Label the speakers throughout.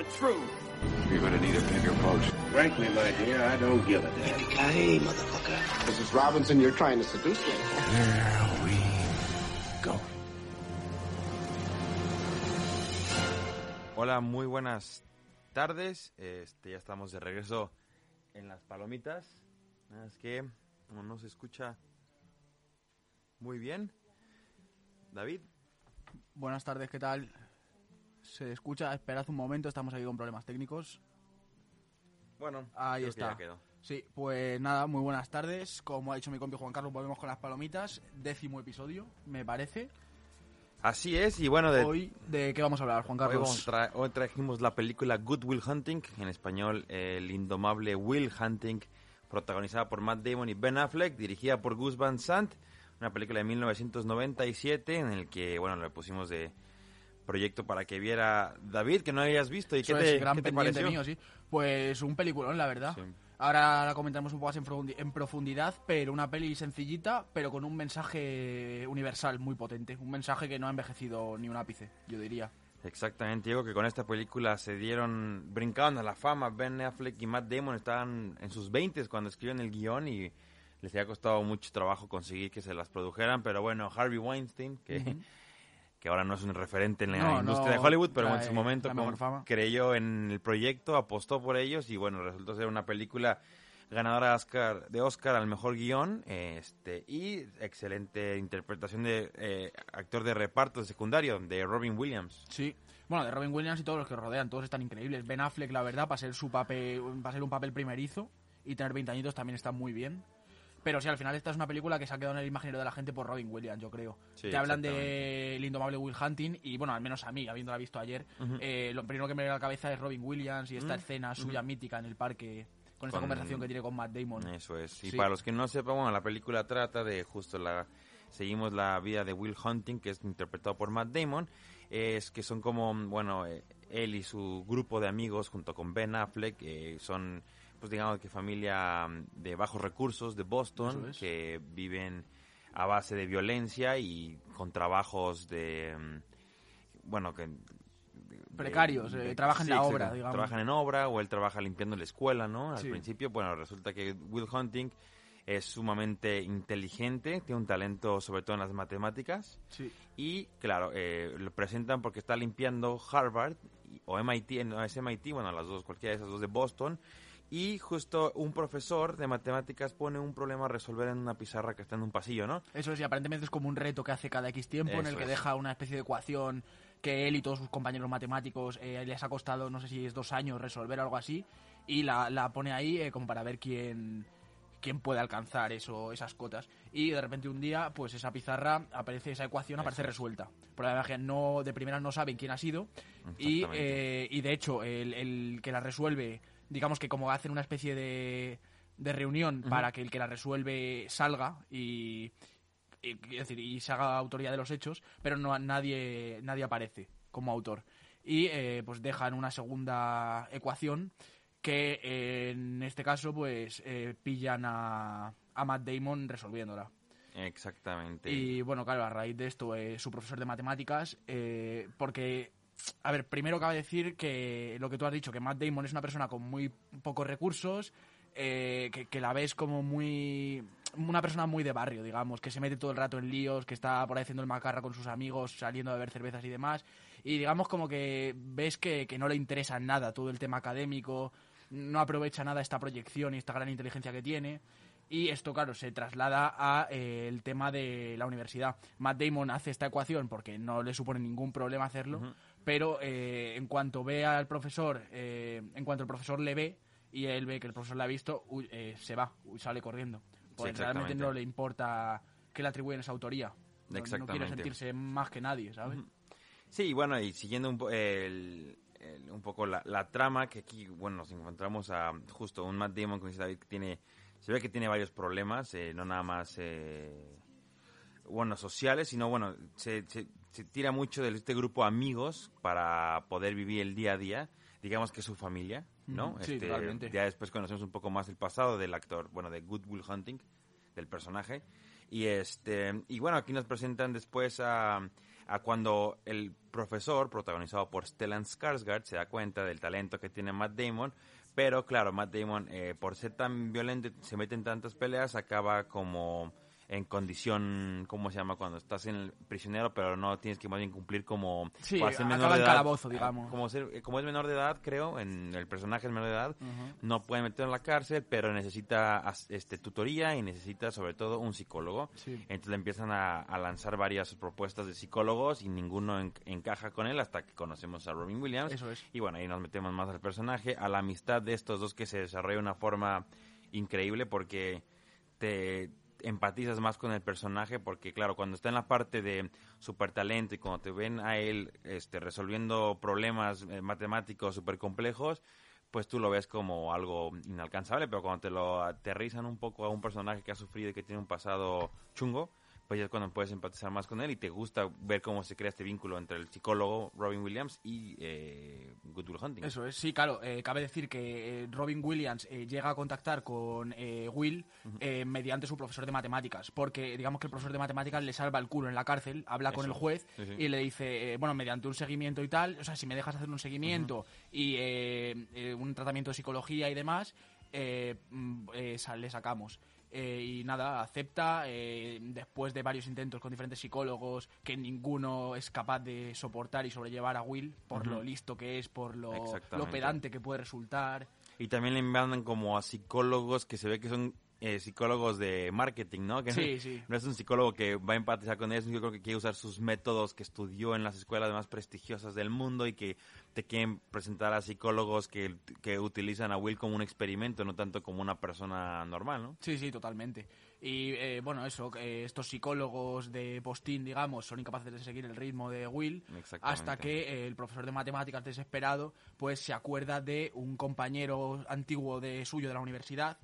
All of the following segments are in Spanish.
Speaker 1: the truth.
Speaker 2: You're gonna need a bigger boat.
Speaker 1: Frankly, my dear, I don't give a damn.
Speaker 3: Hey, motherfucker.
Speaker 4: Mrs. Robinson, you're trying to seduce me.
Speaker 2: Here we go.
Speaker 5: Hola, muy buenas tardes. Este, ya estamos de regreso en las palomitas. Nada Es que no nos escucha muy bien. David,
Speaker 6: Buenas tardes, ¿qué tal? Se escucha, esperad un momento, estamos aquí con problemas técnicos.
Speaker 5: bueno,
Speaker 6: Ahí
Speaker 5: creo que
Speaker 6: está.
Speaker 5: ya quedó.
Speaker 6: Sí, pues nada, muy buenas tardes. Como ha dicho mi compi Juan Carlos, volvemos con las palomitas. Décimo episodio, me parece.
Speaker 5: Así es, y bueno, de,
Speaker 6: Hoy, ¿de qué vamos a hablar, Juan
Speaker 5: hoy,
Speaker 6: Carlos?
Speaker 5: a tra- hoy trajimos la película Good Will Hunting, en español El indomable Will Hunting, protagonizada por Matt Damon y Ben Affleck, dirigida por Gus Van Sant, una película de 1997 en el que, bueno, le pusimos de proyecto para que viera David, que no habías visto. ¿Y qué
Speaker 6: Eso
Speaker 5: te,
Speaker 6: es gran
Speaker 5: qué te
Speaker 6: pendiente
Speaker 5: pareció?
Speaker 6: mío, sí. Pues un peliculón, la verdad.
Speaker 5: Sí.
Speaker 6: Ahora la comentamos un poco más en profundi- en profundidad, pero una peli sencillita, pero con un mensaje universal muy potente. Un mensaje que no ha envejecido ni un ápice, yo diría.
Speaker 5: Exactamente, digo que con esta película se dieron, brincaron a la fama. Ben Affleck y Matt Damon estaban en sus 20 cuando escribieron el guion y les había costado mucho trabajo conseguir que se las produjeran. Pero bueno, Harvey Weinstein, que, que ahora no es un referente en la
Speaker 6: No,
Speaker 5: industria
Speaker 6: no
Speaker 5: de Hollywood, pero
Speaker 6: la-
Speaker 5: en su momento creyó en el proyecto, apostó por ellos y bueno, resultó ser una película ganadora de Oscar, de Oscar al mejor guion este y excelente interpretación de eh, actor de reparto secundario de Robin Williams.
Speaker 6: Sí. Bueno, de Robin Williams y todos los que rodean, todos están increíbles. Ben Affleck, la verdad, para ser, su papel, para ser un papel primerizo y tener 20 añitos también está muy bien. Pero sí, al final esta es una película que se ha quedado en el imaginario de la gente por Robin Williams, yo creo.
Speaker 5: Sí,
Speaker 6: Te hablan de El indomable Will Hunting y, bueno, al menos a mí, habiéndola visto ayer, eh, lo primero que me viene a la cabeza es Robin Williams y esta escena suya mítica en el parque con esta
Speaker 5: Con-
Speaker 6: conversación que tiene con Matt Damon.
Speaker 5: Eso es. Y
Speaker 6: Sí.
Speaker 5: para los que no sepan, bueno, la película trata de justo la... Seguimos la vida de Will Hunting, que es interpretado por Matt Damon. Es que son como, bueno, eh, él y su grupo de amigos junto con Ben Affleck eh, son, pues digamos que familia mm, de bajos recursos de Boston,
Speaker 6: es.
Speaker 5: que viven a base de violencia y con trabajos de, mm, bueno, que... de-
Speaker 6: Precarios, eh, trabajan en la obra, digamos.
Speaker 5: Trabajan en obra o él trabaja limpiando la escuela, ¿no? Al
Speaker 6: Sí.
Speaker 5: principio, bueno, resulta que Will Hunting es sumamente inteligente, tiene un talento sobre todo en las matemáticas
Speaker 6: Sí.
Speaker 5: y, claro, eh, lo presentan porque está limpiando Harvard o MIT, no es MIT, bueno, las dos, cualquiera de esas dos de Boston. Y justo un profesor de matemáticas pone un problema a resolver en una pizarra que está en un pasillo, ¿no?
Speaker 6: Eso es, y aparentemente es como un reto que hace cada X tiempo en el que
Speaker 5: es.
Speaker 6: deja una especie de ecuación que él y todos sus compañeros matemáticos eh, les ha costado, no sé si es dos años resolver algo así, y la, la pone ahí eh, como para ver quién, quién puede alcanzar eso, esas cotas. Y de repente un día, pues esa pizarra aparece, esa ecuación aparece resuelta. Por la verdad que no, de primera no saben quién ha sido, y, eh, y de hecho el, el que la resuelve, digamos que como hacen una especie de, de reunión para que el que la resuelve salga y, y, es decir, y se haga autoría de los hechos, pero no nadie nadie aparece como autor. Y eh, pues dejan una segunda ecuación que eh, en este caso pues eh, pillan a, a Matt Damon resolviéndola.
Speaker 5: Exactamente.
Speaker 6: Y bueno, claro, a raíz de esto, eh, su profesor de matemáticas, eh, porque, a ver, primero cabe decir que lo que tú has dicho, que Matt Damon es una persona con muy pocos recursos, eh, que, la ves como muy... Una persona muy de barrio, digamos, que se mete todo el rato en líos, que está por ahí haciendo el macarra con sus amigos, saliendo a beber cervezas y demás. Y digamos como que ves que, que no le interesa nada todo el tema académico, no aprovecha nada esta proyección y esta gran inteligencia que tiene. Y esto, claro, se traslada a eh, el tema de la universidad. Matt Damon hace esta ecuación porque no le supone ningún problema hacerlo, pero eh, en cuanto ve al profesor, eh, en cuanto el profesor le ve y él ve que el profesor le ha visto, uy, eh, se va, uy, sale corriendo. Porque realmente
Speaker 5: exactamente.
Speaker 6: no le importa que le atribuyen esa autoría. No- No, quiere
Speaker 5: Exactamente.
Speaker 6: sentirse más que nadie, ¿sabes?
Speaker 5: Sí, bueno, y siguiendo un, po- el- el- un poco la, la trama, que aquí, bueno, nos encontramos a justo un Matt Damon, dice David, que tiene, se ve que tiene varios problemas, eh, no nada más, eh, bueno, sociales, sino, bueno, se, se- se tira mucho de este grupo amigos para poder vivir el día a día, digamos que es su familia, ¿no?
Speaker 6: Sí,
Speaker 5: Este. Ya después conocemos un poco más el pasado del actor, bueno, de Good Will Hunting, del personaje. Y este y bueno, aquí nos presentan después a, a cuando el profesor, protagonizado por Stellan Skarsgård, se da cuenta del talento que tiene Matt Damon, pero claro, Matt Damon, eh, por ser tan violento, se mete en tantas peleas, acaba como en condición, ¿cómo se llama? Cuando estás en el prisionero, pero no tienes que más bien cumplir como...
Speaker 6: Sí,
Speaker 5: para ser
Speaker 6: acaba
Speaker 5: menor de
Speaker 6: en
Speaker 5: edad,
Speaker 6: calabozo, digamos.
Speaker 5: Como, ser- como es menor de edad, creo, en el personaje es menor de edad, no puede meterlo en la cárcel, pero necesita este tutoría y necesita sobre todo un psicólogo.
Speaker 6: Sí.
Speaker 5: Entonces le empiezan a, a lanzar varias propuestas de psicólogos y ninguno en- encaja con él hasta que conocemos a Robin Williams.
Speaker 6: Eso es.
Speaker 5: Y bueno, ahí nos metemos más al personaje, a la amistad de estos dos que se desarrolla de una forma increíble porque te empatizas más con el personaje porque claro, cuando está en la parte de super talento y cuando te ven a él este resolviendo problemas eh, matemáticos súper complejos, pues tú lo ves como algo inalcanzable, pero cuando te lo aterrizan un poco a un personaje que ha sufrido y que tiene un pasado chungo, pues ya es cuando puedes empatizar más con él y te gusta ver cómo se crea este vínculo entre el psicólogo Robin Williams y eh, Good Will Hunting.
Speaker 6: Eso es, sí, claro. eh, cabe decir que eh, Robin Williams eh, llega a contactar con eh, Will eh, mediante su profesor de matemáticas, porque digamos que el profesor de matemáticas le salva el culo en la cárcel, habla con el juez
Speaker 5: sí, sí.
Speaker 6: y le dice, bueno, mediante un seguimiento y tal, o sea, si me dejas hacer un seguimiento y eh, eh, un tratamiento de psicología y demás, eh, mm, le sacamos. Eh, y nada, acepta eh, después de varios intentos con diferentes psicólogos que ninguno es capaz de soportar y sobrellevar a Will por lo listo que es, por lo, lo pedante que puede resultar.
Speaker 5: Y también le mandan como a psicólogos que se ve que son eh, psicólogos de marketing, ¿no? Que
Speaker 6: Sí, sí.
Speaker 5: No es un psicólogo que va a empatizar con es un psicólogo que quiere usar sus métodos que estudió en las escuelas más prestigiosas del mundo y que te quieren presentar a psicólogos que, que utilizan a Will como un experimento, no tanto como una persona normal, ¿no?
Speaker 6: Sí, sí, totalmente. Y eh, bueno, eso, eh, estos psicólogos de postín, digamos, son incapaces de seguir el ritmo de Will hasta que eh, el profesor de matemáticas desesperado pues se acuerda de un compañero antiguo de suyo de la universidad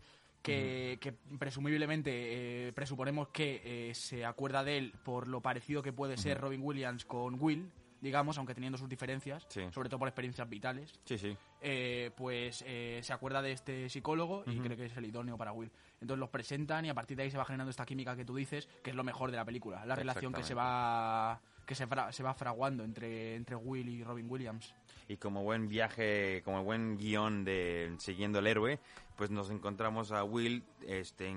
Speaker 6: que, que presumiblemente eh, presuponemos que eh, se acuerda de él por lo parecido que puede ser Robin Williams con Will, digamos, aunque teniendo sus diferencias,
Speaker 5: Sí.
Speaker 6: sobre todo por experiencias vitales
Speaker 5: Sí, sí.
Speaker 6: eh, pues eh, se acuerda de este psicólogo y cree que es el idóneo para Will. Entonces los presentan y a partir de ahí se va generando esta química que tú dices, que es lo mejor de la película, la relación que se va que se, fra- se va fraguando entre, entre Will y Robin Williams.
Speaker 5: Y como buen viaje, como buen guion de Siguiendo al Héroe, pues nos encontramos a Will este,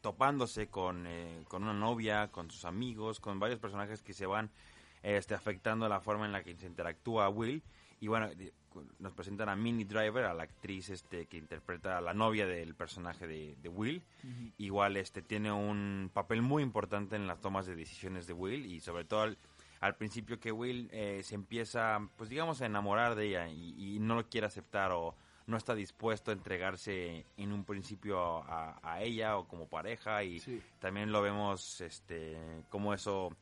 Speaker 5: topándose con, eh, con una novia, con sus amigos, con varios personajes que se van este, afectando la forma en la que se interactúa Will. Y bueno, nos presentan a Minnie Driver, a la actriz este, que interpreta a la novia del personaje de, de Will. Igual este, tiene un papel muy importante en las tomas de decisiones de Will y sobre todo al principio que Will eh, se empieza, pues digamos, a enamorar de ella y, y no lo quiere aceptar o no está dispuesto a entregarse en un principio a, a ella o como pareja y
Speaker 6: Sí.
Speaker 5: también lo vemos este cómo eso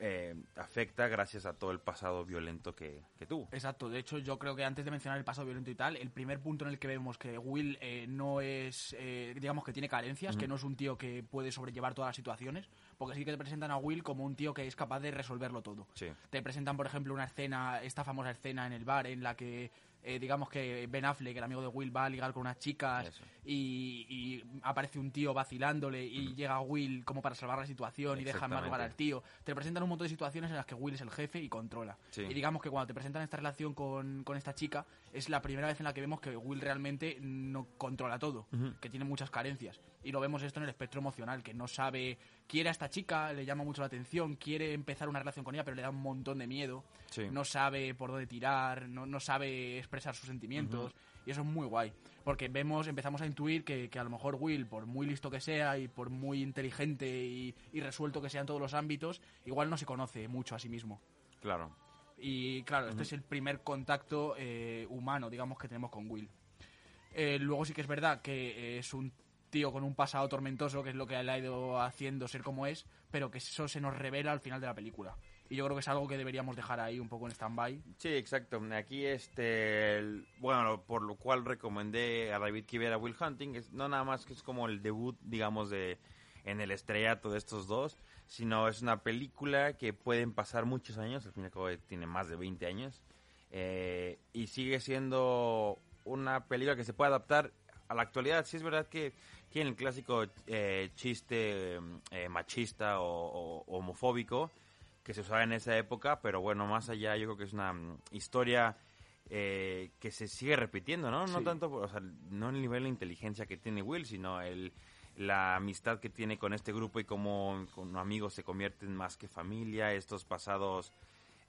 Speaker 5: eh, afecta gracias a todo el pasado violento que, que tuvo.
Speaker 6: Exacto, de hecho yo creo que antes de mencionar el pasado violento y tal, el primer punto en el que vemos que Will eh, no es, eh, digamos que tiene carencias, que no es un tío que puede sobrellevar todas las situaciones, porque sí que te presentan a Will como un tío que es capaz de resolverlo todo.
Speaker 5: Sí.
Speaker 6: Te presentan, por ejemplo, una escena, esta famosa escena en el bar en la que eh, digamos que Ben Affleck, el amigo de Will, va a ligar con unas chicas y, y aparece un tío vacilándole y llega Will como para salvar la situación y deja en mal lugar al tío. Te presentan un montón de situaciones en las que Will es el jefe y controla.
Speaker 5: Sí.
Speaker 6: Y digamos que cuando te presentan esta relación con, con esta chica, es la primera vez en la que vemos que Will realmente no controla todo, que tiene muchas carencias. Y lo vemos esto en el espectro emocional, que no sabe, quiere a esta chica, le llama mucho la atención, quiere empezar una relación con ella, pero le da un montón de miedo,
Speaker 5: Sí.
Speaker 6: no sabe por dónde tirar, no, no sabe expresar sus sentimientos. Y eso es muy guay, porque vemos, empezamos a intuir que, que a lo mejor Will, por muy listo que sea y por muy inteligente y, y resuelto que sea en todos los ámbitos, igual no se conoce mucho a sí mismo.
Speaker 5: Claro.
Speaker 6: Y claro, este es el primer contacto eh, humano, digamos, que tenemos con Will. Eh, luego sí que es verdad que es un tío con un pasado tormentoso, que es lo que le ha ido haciendo ser como es, pero que eso se nos revela al final de la película. Y yo creo que es algo que deberíamos dejar ahí un poco en stand-by.
Speaker 5: Sí, exacto. Aquí, este, el- bueno, por lo cual recomendé a David que viera Will Hunting, es no nada más que es como el debut, digamos, de en el estrellato de estos dos, sino es una película que pueden pasar muchos años, al fin y al cabo tiene más de 20 años, eh, y sigue siendo una película que se puede adaptar a la actualidad. Sí es verdad que tiene el clásico eh, chiste eh, machista o, o homofóbico, que se usaba en esa época, pero bueno, más allá yo creo que es una mm, historia eh, que se sigue repitiendo, ¿no? No tanto, o sea, no el nivel de inteligencia que tiene Will, sino el la amistad que tiene con este grupo y cómo con amigos se convierten más que familia, estos pasados,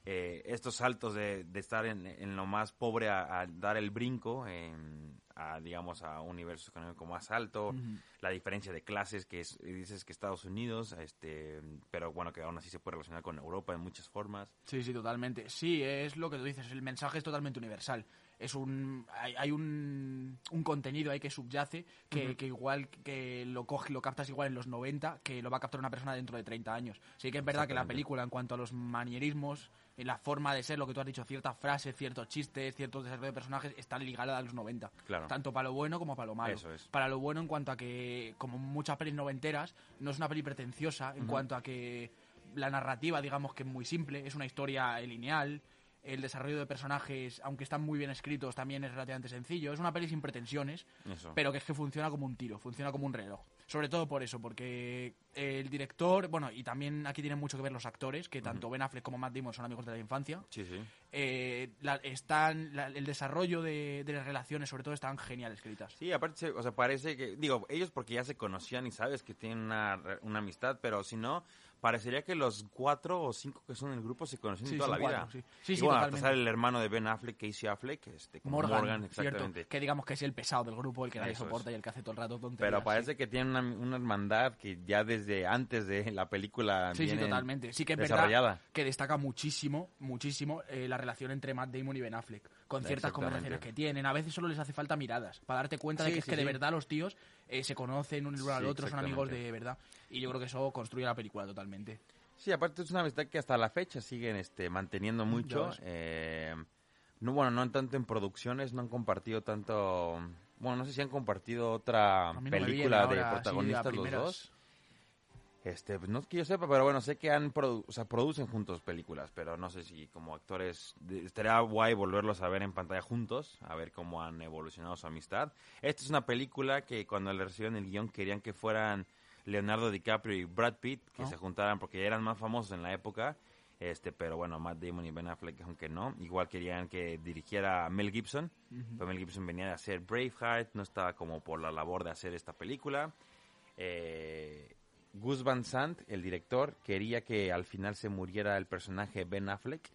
Speaker 5: eh, estos saltos de, de estar en, en lo más pobre a, a dar el brinco en- a, digamos, a un universo económico más alto, la diferencia de clases que es, dices que Estados Unidos, este, pero bueno, que aún así se puede relacionar con Europa en muchas formas.
Speaker 6: Sí, sí, totalmente. Sí, es lo que tú dices, el mensaje es totalmente universal. Es un hay, hay un, un contenido ahí que subyace que, que igual que lo coge lo captas igual en los 90 que lo va a captar una persona dentro de 30 años. Sí que es verdad que la película en cuanto a los manierismos, la forma de ser, lo que tú has dicho, ciertas frases, ciertos chistes, ciertos desarrollos de personajes están ligadas a los 90.
Speaker 5: Claro.
Speaker 6: Tanto para lo bueno como para lo malo.
Speaker 5: Eso es.
Speaker 6: Para lo bueno en cuanto a que, como muchas pelis noventeras, no es una peli pretenciosa en cuanto a que la narrativa, digamos que es muy simple, es una historia lineal, el desarrollo de personajes, aunque están muy bien escritos, también es relativamente sencillo. Es una peli sin pretensiones,
Speaker 5: Eso.
Speaker 6: pero que es que funciona como un tiro, funciona como un reloj. Sobre todo por eso, porque el director, bueno, y también aquí tienen mucho que ver los actores, que tanto Ben Affleck como Matt Damon son amigos de la infancia.
Speaker 5: Sí, sí.
Speaker 6: Eh, la- están, la- el desarrollo de, de las relaciones, sobre todo, están genial escritas.
Speaker 5: Sí, aparte, o sea, parece que, digo, ellos porque ya se conocían y sabes que tienen una, una amistad, pero si no, parecería que los cuatro o cinco que son en el grupo se conocen
Speaker 6: Sí,
Speaker 5: toda la
Speaker 6: son
Speaker 5: vida.
Speaker 6: cuatro, sí. Sí,
Speaker 5: y
Speaker 6: sí,
Speaker 5: bueno, hasta sale el hermano de Ben Affleck, Casey Affleck, este, como
Speaker 6: Morgan,
Speaker 5: Morgan,
Speaker 6: cierto,
Speaker 5: exactamente.
Speaker 6: que digamos que es el pesado del grupo, el que nadie soporta y el que hace todo el rato tonterías.
Speaker 5: Pero
Speaker 6: sí.
Speaker 5: parece que tienen una, una hermandad que ya desde antes de la película
Speaker 6: Sí, sí,
Speaker 5: vienen
Speaker 6: totalmente. Sí que es verdad que destaca muchísimo, muchísimo eh, la relación entre Matt Damon y Ben Affleck, con ciertas conversaciones que tienen. A veces solo les hace falta miradas, para darte cuenta de
Speaker 5: Sí,
Speaker 6: que es
Speaker 5: sí,
Speaker 6: que de verdad los tíos eh, se conocen uno al
Speaker 5: Sí,
Speaker 6: otro, son amigos de verdad. Y yo creo que eso construye la película totalmente.
Speaker 5: Sí, aparte es una amistad que hasta la fecha siguen este, manteniendo mucho. eh, no, bueno, no tanto en producciones, no han compartido tanto... Bueno, no sé si han compartido otra
Speaker 6: no
Speaker 5: película de protagonistas los dos. Este, no es que yo sepa, pero bueno, sé que han produ- o sea, producen juntos películas, pero no sé si como actores estaría guay volverlos a ver en pantalla juntos, a ver cómo han evolucionado su amistad. Esta es una película que cuando le recibieron el guion querían que fueran Leonardo DiCaprio y Brad Pitt, que
Speaker 6: Ah.
Speaker 5: se juntaran porque eran más famosos en la época. Este, pero bueno, Matt Damon y Ben Affleck, aunque no, igual querían que dirigiera Mel Gibson. Pero Mel Gibson venía de hacer Braveheart, no estaba como por la labor de hacer esta película. Eh, Gus Van Sant, el director, quería que al final se muriera el personaje Ben Affleck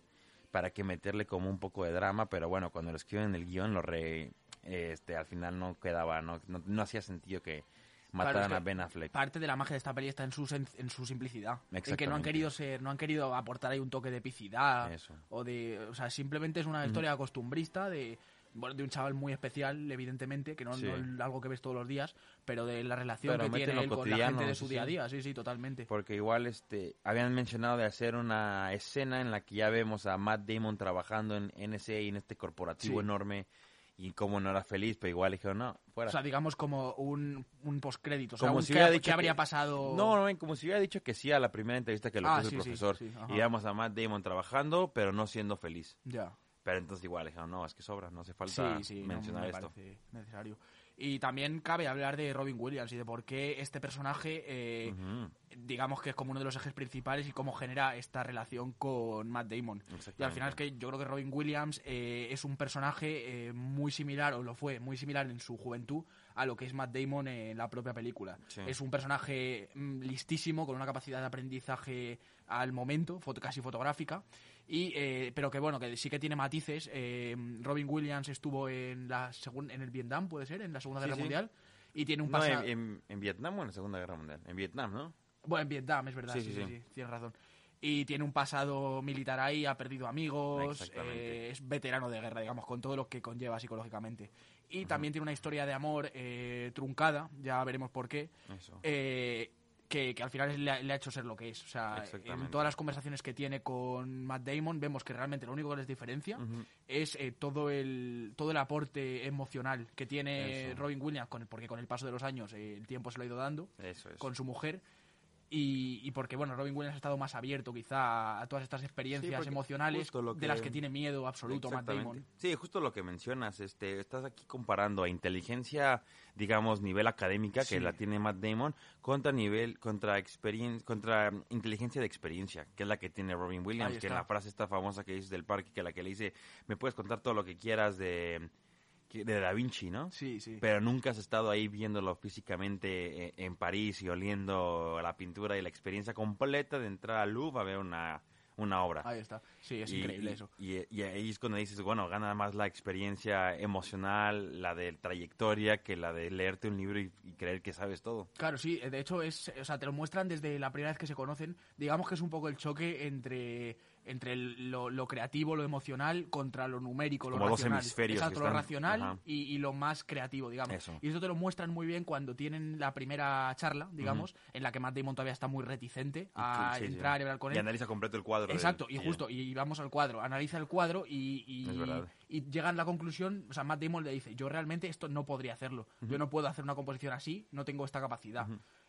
Speaker 5: para que meterle como un poco de drama, pero bueno, cuando lo escriben en el guion, lo re, este, al final no quedaba, no, no, no hacía sentido que mataran
Speaker 6: Claro, es
Speaker 5: a Ben Affleck.
Speaker 6: Parte de la magia de esta peli está en su, sen- en su simplicidad. En que no han querido ser, no han querido aportar ahí un toque de epicidad.
Speaker 5: Eso.
Speaker 6: O de. O sea, simplemente es una historia costumbrista de. Bueno, de un chaval muy especial, evidentemente, que no,
Speaker 5: Sí.
Speaker 6: no es algo que ves todos los días, pero de la relación
Speaker 5: Pero
Speaker 6: que tiene él con la gente de su
Speaker 5: sí.
Speaker 6: día a día. Sí, sí, totalmente.
Speaker 5: Porque igual este habían mencionado de hacer una escena en la que ya vemos a Matt Damon trabajando en NSA y en este corporativo
Speaker 6: Sí.
Speaker 5: enorme y cómo no era feliz, pero igual dijeron, no, fuera.
Speaker 6: O sea, digamos como un, un postcrédito. O sea,
Speaker 5: como
Speaker 6: un
Speaker 5: si hubiera dicho
Speaker 6: habría
Speaker 5: que-
Speaker 6: pasado.
Speaker 5: No, no, como si hubiera dicho que sí a la primera entrevista que lo
Speaker 6: Ah,
Speaker 5: puso el profesor. y íbamos a Matt Damon trabajando, pero no siendo feliz.
Speaker 6: Ya.
Speaker 5: Pero entonces igual dijeron, no, es que sobra, no hace falta
Speaker 6: Sí, sí, no
Speaker 5: mencionar
Speaker 6: me
Speaker 5: esto.
Speaker 6: necesario. Y también cabe hablar de Robin Williams y de por qué este personaje, eh,
Speaker 5: Ujú.
Speaker 6: digamos que es como uno de los ejes principales y cómo genera esta relación con Matt Damon. Y al final es que yo creo que Robin Williams eh, es un personaje eh, muy similar, o lo fue, muy similar en su juventud a lo que es Matt Damon en la propia película.
Speaker 5: Sí.
Speaker 6: Es un personaje mm, listísimo, con una capacidad de aprendizaje al momento, foto- casi fotográfica. Y, eh, pero que bueno, que sí que tiene matices. Eh, Robin Williams estuvo en la en el Vietnam, puede ser, en la Segunda
Speaker 5: Sí,
Speaker 6: Guerra
Speaker 5: sí.
Speaker 6: Mundial. Y tiene un
Speaker 5: No,
Speaker 6: pasado.
Speaker 5: en, en- en Vietnam o en la Segunda Guerra Mundial. En Vietnam, ¿no?
Speaker 6: Bueno, en Vietnam, es verdad,
Speaker 5: Sí,
Speaker 6: sí,
Speaker 5: sí,
Speaker 6: tienes razón. Y tiene un pasado militar ahí, ha perdido amigos, eh, es veterano de guerra, digamos, con todo lo que conlleva psicológicamente. Y también tiene una historia de amor eh, truncada, ya veremos por qué,
Speaker 5: Eso.
Speaker 6: eh, que, que al final le ha, le ha hecho ser lo que es. O sea, en todas las conversaciones que tiene con Matt Damon vemos que realmente lo único que les diferencia es eh, todo el todo el aporte emocional que tiene
Speaker 5: Eso.
Speaker 6: Robin Williams, con, porque con el paso de los años eh, el tiempo se lo ha ido dando
Speaker 5: Eso es.
Speaker 6: con su mujer y, y porque, bueno, Robin Williams ha estado más abierto quizá a todas estas experiencias emocionales de las
Speaker 5: que-
Speaker 6: tiene miedo absoluto Matt. Damon.
Speaker 5: Sí, justo lo que mencionas. Este, estás aquí comparando a inteligencia, digamos, nivel académica, que la tiene Matt Damon, contra nivel, contra experien- contra mm, inteligencia de experiencia, que es la que tiene Robin Williams, que en la frase esta famosa que dice del parque, que la que le dice, me puedes contar todo lo que quieras de, de Da Vinci, ¿no?
Speaker 6: Sí, sí.
Speaker 5: Pero nunca has estado ahí viéndolo físicamente eh, en París y oliendo la pintura y la experiencia completa de entrar al Louvre a ver una, una obra.
Speaker 6: Ahí está. Sí, es
Speaker 5: Y-
Speaker 6: increíble eso.
Speaker 5: Y, y ahí es cuando dices, bueno, gana más la experiencia emocional, la de trayectoria, que la de leerte un libro y, y creer que sabes todo.
Speaker 6: Claro, sí, de hecho es, o sea, te lo muestran desde la primera vez que se conocen. Digamos que es un poco el choque entre entre el- lo, lo creativo, lo emocional contra lo numérico, lo
Speaker 5: Como dos
Speaker 6: racional.
Speaker 5: hemisferios
Speaker 6: Exacto, lo racional y, y lo más creativo, digamos.
Speaker 5: Eso.
Speaker 6: Y eso te lo muestran muy bien cuando tienen la primera charla, digamos, en la que Matt Damon todavía está muy reticente a
Speaker 5: Sí, sí.
Speaker 6: entrar y hablar con
Speaker 5: Y
Speaker 6: él.
Speaker 5: analiza completo el cuadro. del-
Speaker 6: Exacto, y justo, y vamos al cuadro, analiza el cuadro y, y, y llegan a la conclusión, o sea, Matt Damon le dice, yo realmente esto no podría hacerlo, yo no puedo hacer una composición así, no tengo esta capacidad.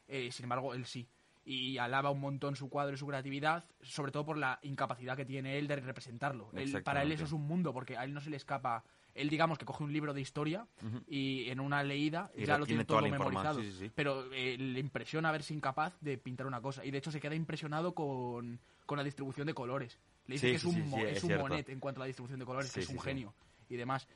Speaker 6: Eh, sin embargo, él sí. Y alaba un montón su cuadro y su creatividad, sobre todo por la incapacidad que tiene él de representarlo. Él- para él eso es un mundo, porque a él no se le escapa... Él, digamos, que coge un libro de historia y en una leída
Speaker 5: Y
Speaker 6: ya
Speaker 5: lo tiene
Speaker 6: todo memorizado.
Speaker 5: información, sí, sí, sí.
Speaker 6: Pero eh, le impresiona verse incapaz de pintar una cosa. Y de hecho se queda impresionado con, con la distribución de colores. Le dice que es un, mo- es un monet en cuanto a la distribución de colores, que es un genio y demás.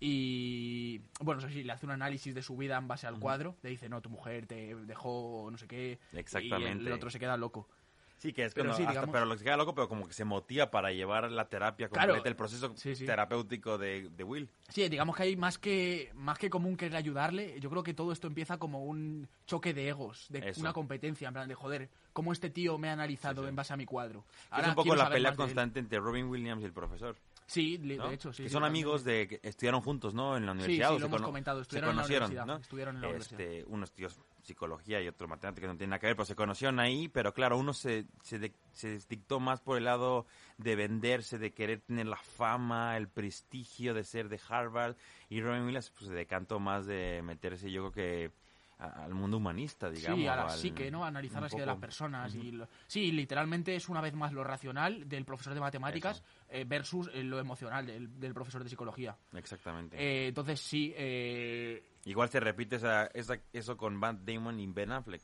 Speaker 6: Y bueno, eso sí, le hace un análisis de su vida en base al cuadro. Le dice, no, tu mujer te dejó no sé qué. Y
Speaker 5: Exactamente.
Speaker 6: el, otro se queda loco.
Speaker 5: Sí, que es
Speaker 6: Pero
Speaker 5: cuando
Speaker 6: sí,
Speaker 5: hasta-
Speaker 6: digamos-
Speaker 5: pero lo que se queda loco, pero como que se motiva para llevar la terapia
Speaker 6: Claro.
Speaker 5: completa, el proceso
Speaker 6: Sí, sí.
Speaker 5: terapéutico de, de Will.
Speaker 6: Sí, digamos que hay más que más que común querer ayudarle. Yo creo que todo esto empieza como un choque de egos, de
Speaker 5: Eso.
Speaker 6: una competencia, en plan de joder, cómo este tío me ha analizado en base a mi cuadro.
Speaker 5: es un poco la pelea constante entre Robin Williams y el profesor.
Speaker 6: Sí, de hecho, sí.
Speaker 5: que
Speaker 6: sí,
Speaker 5: son amigos de que estudiaron juntos, ¿no? En la universidad.
Speaker 6: sí, lo hemos comentado,
Speaker 5: se
Speaker 6: estuvieron en la
Speaker 5: conocieron,
Speaker 6: universidad,
Speaker 5: ¿no?
Speaker 6: estuvieron en la
Speaker 5: este, Unos tíos psicología y otro matemática que no tienen nada que ver, pero se conocieron ahí, pero claro, uno se, se, de- se dictó más por el lado de venderse, de querer tener la fama, el prestigio de ser de Harvard, y Robin Williams pues, se decantó más de meterse, yo creo que al mundo humanista, digamos.
Speaker 6: sí, a la
Speaker 5: al-
Speaker 6: psique, ¿no? Analizar la psique de las personas. y lo- Sí, literalmente es una vez más lo racional del profesor de matemáticas eh, versus eh, lo emocional del, del profesor de psicología.
Speaker 5: Exactamente.
Speaker 6: Eh, entonces sí, eh,
Speaker 5: Igual se repite esa, esa- eso con Matt Damon y Ben Affleck.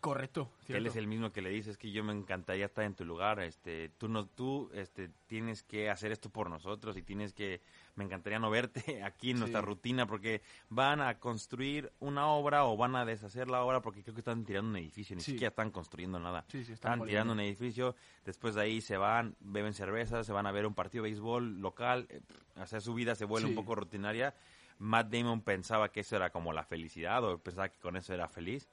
Speaker 6: Correcto.
Speaker 5: Él es el mismo que le dice, es que yo me encantaría estar en tu lugar, este, tú no, tú, este, tienes que hacer esto por nosotros y tienes que, me encantaría no verte aquí en
Speaker 6: Sí.
Speaker 5: nuestra rutina porque van a construir una obra o van a deshacer la obra porque creo que están tirando un edificio, ni
Speaker 6: Sí.
Speaker 5: siquiera están construyendo nada.
Speaker 6: Sí, están
Speaker 5: están tirando un edificio, después de ahí se van, beben cerveza, se van a ver un partido de béisbol local, eh, o sea, su vida se vuelve un poco rutinaria. Matt Damon pensaba que eso era como la felicidad o pensaba que con eso era feliz.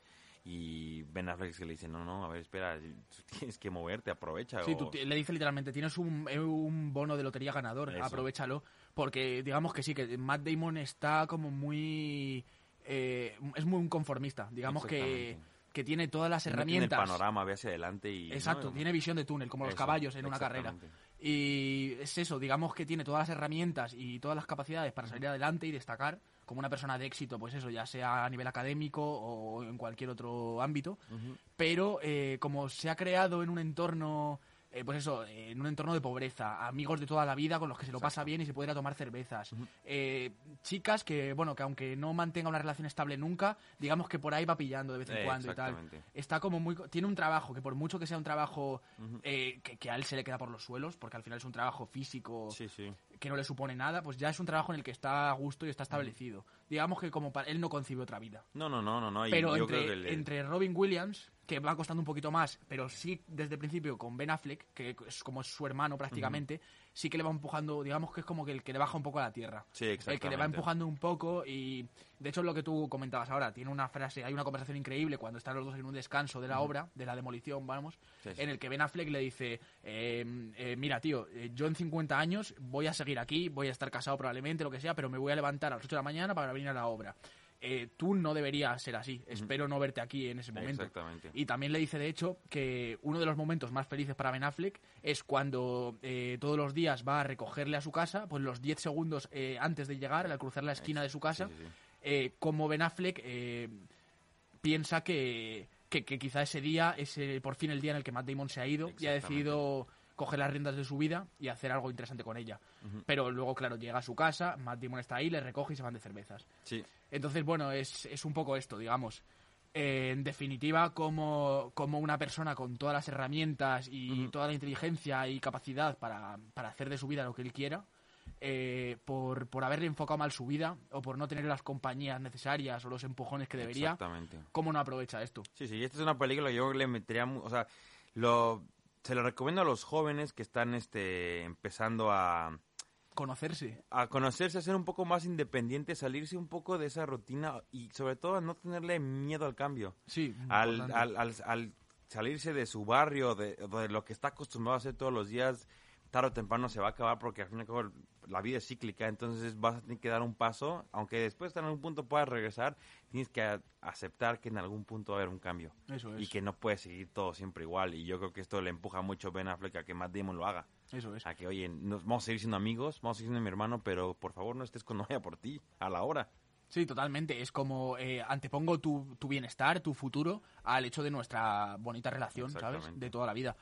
Speaker 5: Y Ben Affleck que le dice, no, no, a ver, espera, tú tienes que moverte, aprovecha.
Speaker 6: Sí,
Speaker 5: o-
Speaker 6: tú le dice literalmente, tienes un, eh, un bono de lotería ganador,
Speaker 5: Eso.
Speaker 6: aprovechalo. Porque digamos que sí, que Matt Damon está como muy... eh, es muy un conformista. Digamos que, que tiene todas las
Speaker 5: no tiene
Speaker 6: herramientas.
Speaker 5: el panorama, ve hacia adelante y...
Speaker 6: Exacto,
Speaker 5: ¿no?
Speaker 6: tiene visión de túnel, como los caballos en una carrera. Y es eso, digamos que tiene todas las herramientas y todas las capacidades para salir adelante y destacar como una persona de éxito, pues eso, ya sea a nivel académico o en cualquier otro ámbito. Pero eh, como se ha creado en un entorno, eh, pues eso, eh, en un entorno de pobreza, amigos de toda la vida con los que se lo pasa bien y se puede ir a tomar cervezas. Eh, chicas que, bueno, que aunque no mantenga una relación estable nunca, digamos que por ahí va pillando de vez en
Speaker 5: Eh,
Speaker 6: cuando y tal. está como muy tiene un trabajo que por mucho que sea un trabajo eh, que, que a él se le queda por los suelos porque al final es un trabajo físico
Speaker 5: Sí, sí.
Speaker 6: que no le supone nada pues ya es un trabajo en el que está a gusto y está establecido. Digamos que como para él no concibe otra vida.
Speaker 5: No, no, no, no, no.
Speaker 6: pero
Speaker 5: yo creo que
Speaker 6: entre,
Speaker 5: le-
Speaker 6: entre Robin Williams que va costando un poquito más pero sí desde el principio con Ben Affleck que es como su hermano prácticamente sí que le va empujando digamos que es como que el que le baja un poco a la tierra
Speaker 5: Sí,
Speaker 6: el que le va
Speaker 5: exactamente.
Speaker 6: empujando un poco y de hecho lo que tú comentabas ahora tiene una frase hay una conversación increíble cuando están los dos en un descanso de la obra de la demolición vamos
Speaker 5: Sí, sí.
Speaker 6: en el que Ben Affleck le dice eh, eh, mira tío eh, yo en 50 años voy a seguir aquí voy a estar casado probablemente lo que sea pero me voy a levantar a las 8 de la mañana para venir a la obra Eh, tú no deberías ser así espero no verte aquí en ese momento
Speaker 5: Exactamente.
Speaker 6: y también le dice, de hecho, que uno de los momentos más felices para Ben Affleck es cuando eh, todos los días va a recogerle a su casa, pues los 10 segundos eh, antes de llegar, al cruzar la esquina de su casa,
Speaker 5: Sí, sí, sí.
Speaker 6: eh, como Ben Affleck eh, piensa que, que, que quizá ese día es por fin el día en el que Matt Damon se ha ido y ha decidido coger las riendas de su vida y hacer algo interesante con ella. Pero luego, claro, llega a su casa, Matt Damon está ahí, le recoge y se van de cervezas.
Speaker 5: Sí,
Speaker 6: Entonces, bueno, es, es un poco esto, digamos. Eh, en definitiva, como, como una persona con todas las herramientas y toda la inteligencia y capacidad para, para hacer de su vida lo que él quiera, eh, por, por haberle enfocado mal su vida o por no tener las compañías necesarias o los empujones que debería,
Speaker 5: exactamente.
Speaker 6: ¿cómo no aprovecha esto?
Speaker 5: Sí, sí, esta es una película que yo le metería, o sea, lo, se lo recomiendo a los jóvenes que están este, empezando a,
Speaker 6: Conocerse.
Speaker 5: a conocerse, a ser un poco más independientes, salirse un poco de esa rutina y sobre todo a no tenerle miedo al cambio.
Speaker 6: Sí,
Speaker 5: Al, al, al, al salirse de su barrio, de, de lo que está acostumbrado a hacer todos los días, tarde o temprano se va a acabar porque al fin y al cabo la vida es cíclica, entonces vas a tener que dar un paso, aunque después en algún punto puedas regresar, tienes que aceptar que en algún punto va a haber un cambio
Speaker 6: Eso es.
Speaker 5: y que no puede seguir todo siempre igual y yo creo que esto le empuja mucho a Ben Affleck a que Matt Damon lo haga.
Speaker 6: Eso es.
Speaker 5: A que, oye, nos vamos a seguir siendo amigos, vamos a seguir siendo mi hermano, pero por favor no estés cuando vaya por ti, a la hora.
Speaker 6: Sí, totalmente. Es como eh, antepongo tu, tu bienestar, tu futuro, al hecho de nuestra bonita relación, ¿sabes? De toda la vida.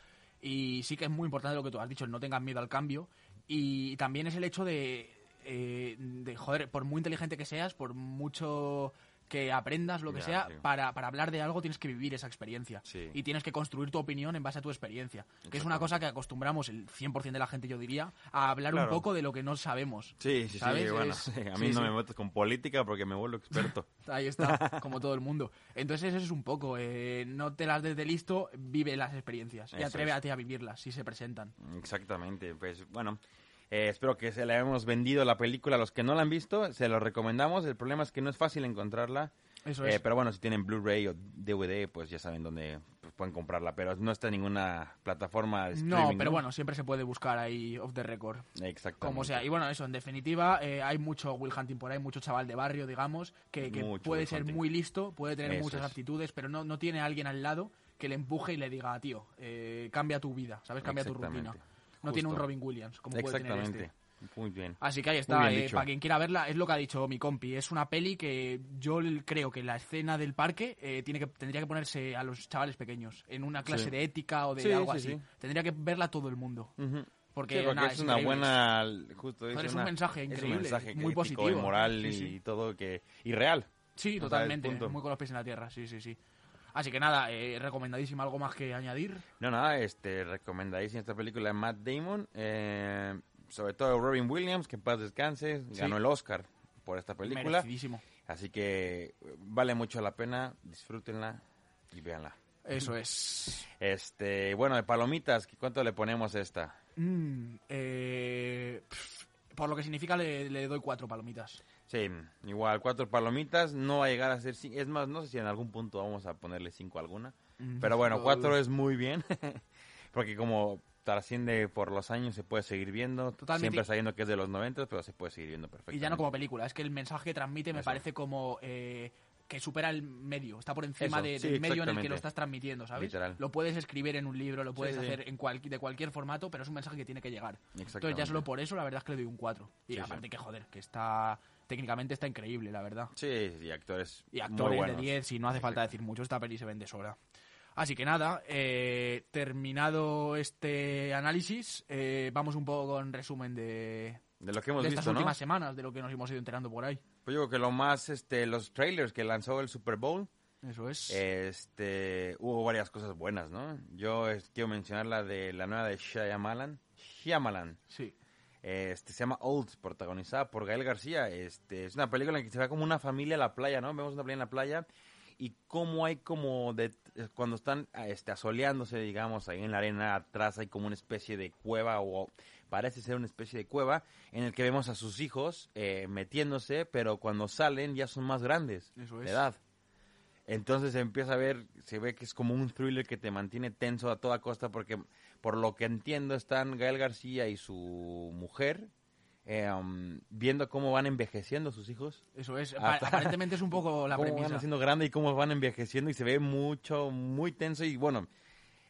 Speaker 6: Y sí que es muy importante lo que tú has dicho, no tengas miedo al cambio. Y también es el hecho de, eh, de joder, por muy inteligente que seas, por mucho que aprendas, lo que
Speaker 5: Ya,
Speaker 6: sea, para, para hablar de algo tienes que vivir esa experiencia.
Speaker 5: Sí.
Speaker 6: Y tienes que construir tu opinión en base a tu experiencia. Que es una cosa que acostumbramos el 100% de la gente, yo diría, a hablar un poco de lo que no sabemos.
Speaker 5: Sí, sí,
Speaker 6: ¿Sabes?
Speaker 5: sí, bueno,
Speaker 6: Es-
Speaker 5: sí, a mí
Speaker 6: sí,
Speaker 5: no me metes con política porque me vuelvo experto.
Speaker 6: Ahí está, como todo el mundo. Entonces eso es un poco, eh, no te las des de listo, vive las experiencias y
Speaker 5: Eso
Speaker 6: atrévete a vivirlas si se presentan.
Speaker 5: Exactamente, pues bueno, eh, espero que se le hayamos vendido la película a los que no la han visto, se lo recomendamos, el problema es que no es fácil encontrarla,
Speaker 6: Eso
Speaker 5: eh,
Speaker 6: es.
Speaker 5: pero bueno, si tienen Blu-ray o DVD, pues ya saben dónde pues, pueden comprarla, pero no está en ninguna plataforma de
Speaker 6: no, pero bueno, siempre se puede buscar ahí off the record.
Speaker 5: Exactamente.
Speaker 6: Como sea. Y bueno, eso, en definitiva, eh, hay mucho Will Hunting por ahí, mucho chaval de barrio, digamos, que, puede
Speaker 5: Will
Speaker 6: ser
Speaker 5: Hunting.
Speaker 6: muy listo, puede tener
Speaker 5: Eso
Speaker 6: muchas
Speaker 5: es.
Speaker 6: aptitudes, pero no, no tiene a alguien al lado que le empuje y le diga, tío, eh, cambia tu vida, ¿sabes? Cambia tu rutina. No tiene un
Speaker 5: Justo.
Speaker 6: Robin Williams, como puede tener este.
Speaker 5: muy bien.
Speaker 6: Así que ahí está, eh, para quien quiera verla, es lo que ha dicho mi compi. Es una peli que yo creo que la escena del parque eh, tiene que, tendría que ponerse a los chavales pequeños, en una clase
Speaker 5: Sí.
Speaker 6: de ética o de
Speaker 5: Sí,
Speaker 6: algo
Speaker 5: sí,
Speaker 6: así.
Speaker 5: sí.
Speaker 6: Tendría que verla todo el mundo. Porque,
Speaker 5: Sí, porque
Speaker 6: nada,
Speaker 5: es, una
Speaker 6: increíble.
Speaker 5: buena, justo
Speaker 6: Joder,
Speaker 5: es,
Speaker 6: un
Speaker 5: una-
Speaker 6: mensaje
Speaker 5: es un
Speaker 6: increíble,
Speaker 5: mensaje
Speaker 6: muy positivo.
Speaker 5: y moral
Speaker 6: Sí,
Speaker 5: y todo que y real.
Speaker 6: Sí, totalmente. muy con los pies en la tierra, sí, sí, sí. Así que nada, eh, recomendadísima. ¿Algo más que añadir?
Speaker 5: No, nada, este, recomendadísima esta película de Matt Damon, eh, sobre todo Robin Williams, que en paz descanse,
Speaker 6: Sí.
Speaker 5: ganó el Oscar por esta película,
Speaker 6: Merecidísimo.
Speaker 5: así que vale mucho la pena, disfrútenla y véanla.
Speaker 6: Eso es.
Speaker 5: Este, bueno, de palomitas, ¿cuánto le ponemos a esta?
Speaker 6: Mm, eh, por lo que significa, le, le doy cuatro palomitas.
Speaker 5: Sí, igual, cuatro palomitas, no va a llegar a ser cinco, es más, no sé si en algún punto vamos a ponerle cinco a alguna,
Speaker 6: Mm,
Speaker 5: pero bueno, cuatro es muy bien, porque como trasciende por los años se puede seguir viendo,
Speaker 6: Totalmente.
Speaker 5: siempre sabiendo que es de los 90, pero se puede seguir viendo perfectamente.
Speaker 6: Y ya no como película, es que el mensaje que transmite me
Speaker 5: Eso.
Speaker 6: parece como eh, que supera el medio, está por encima
Speaker 5: Eso,
Speaker 6: de-
Speaker 5: sí,
Speaker 6: del medio en el que lo estás transmitiendo, ¿sabes?
Speaker 5: Literal.
Speaker 6: Lo puedes escribir en un libro, lo puedes
Speaker 5: sí, sí.
Speaker 6: hacer en cual- de cualquier formato, pero es un mensaje que tiene que llegar. Entonces ya solo por eso la verdad es que le doy un 4. Y
Speaker 5: Sí,
Speaker 6: aparte que joder, que está técnicamente está increíble, la verdad.
Speaker 5: Sí, sí, actores
Speaker 6: Y actores de 10, si no hace falta decir mucho, esta peli se vende sola. Así que nada, eh, terminado este análisis, eh, vamos un poco con resumen de,
Speaker 5: De lo que hemos
Speaker 6: de estas
Speaker 5: visto, ¿no?
Speaker 6: últimas semanas, de lo que nos hemos ido enterando por ahí.
Speaker 5: Pues yo creo que lo más, este, los trailers que lanzó el Super Bowl,
Speaker 6: Eso es.
Speaker 5: este, hubo varias cosas buenas, ¿no? Yo eh, quiero mencionar la de la nueva de Shyamalan, Shyamalan,
Speaker 6: sí.
Speaker 5: este, se llama Old, protagonizada por Gael García, este, es una película en que se ve como una familia a la playa, ¿no? Vemos una playa en la playa y cómo hay como de, cuando están este, asoleándose, digamos, ahí en la arena atrás hay como una especie de cueva o parece ser una especie de cueva en el que vemos a sus hijos eh, metiéndose, pero cuando salen ya son más grandes
Speaker 6: Eso
Speaker 5: de edad. Entonces se empieza a ver, se ve que es como un thriller que te mantiene tenso a toda costa porque por lo que entiendo están Gael García y su mujer eh, um, viendo cómo van envejeciendo sus hijos.
Speaker 6: Eso es.
Speaker 5: Ah,
Speaker 6: Pa- Aparentemente es un poco la
Speaker 5: cómo
Speaker 6: premisa.
Speaker 5: van haciendo grande y cómo van envejeciendo y se ve mucho, muy tenso y bueno,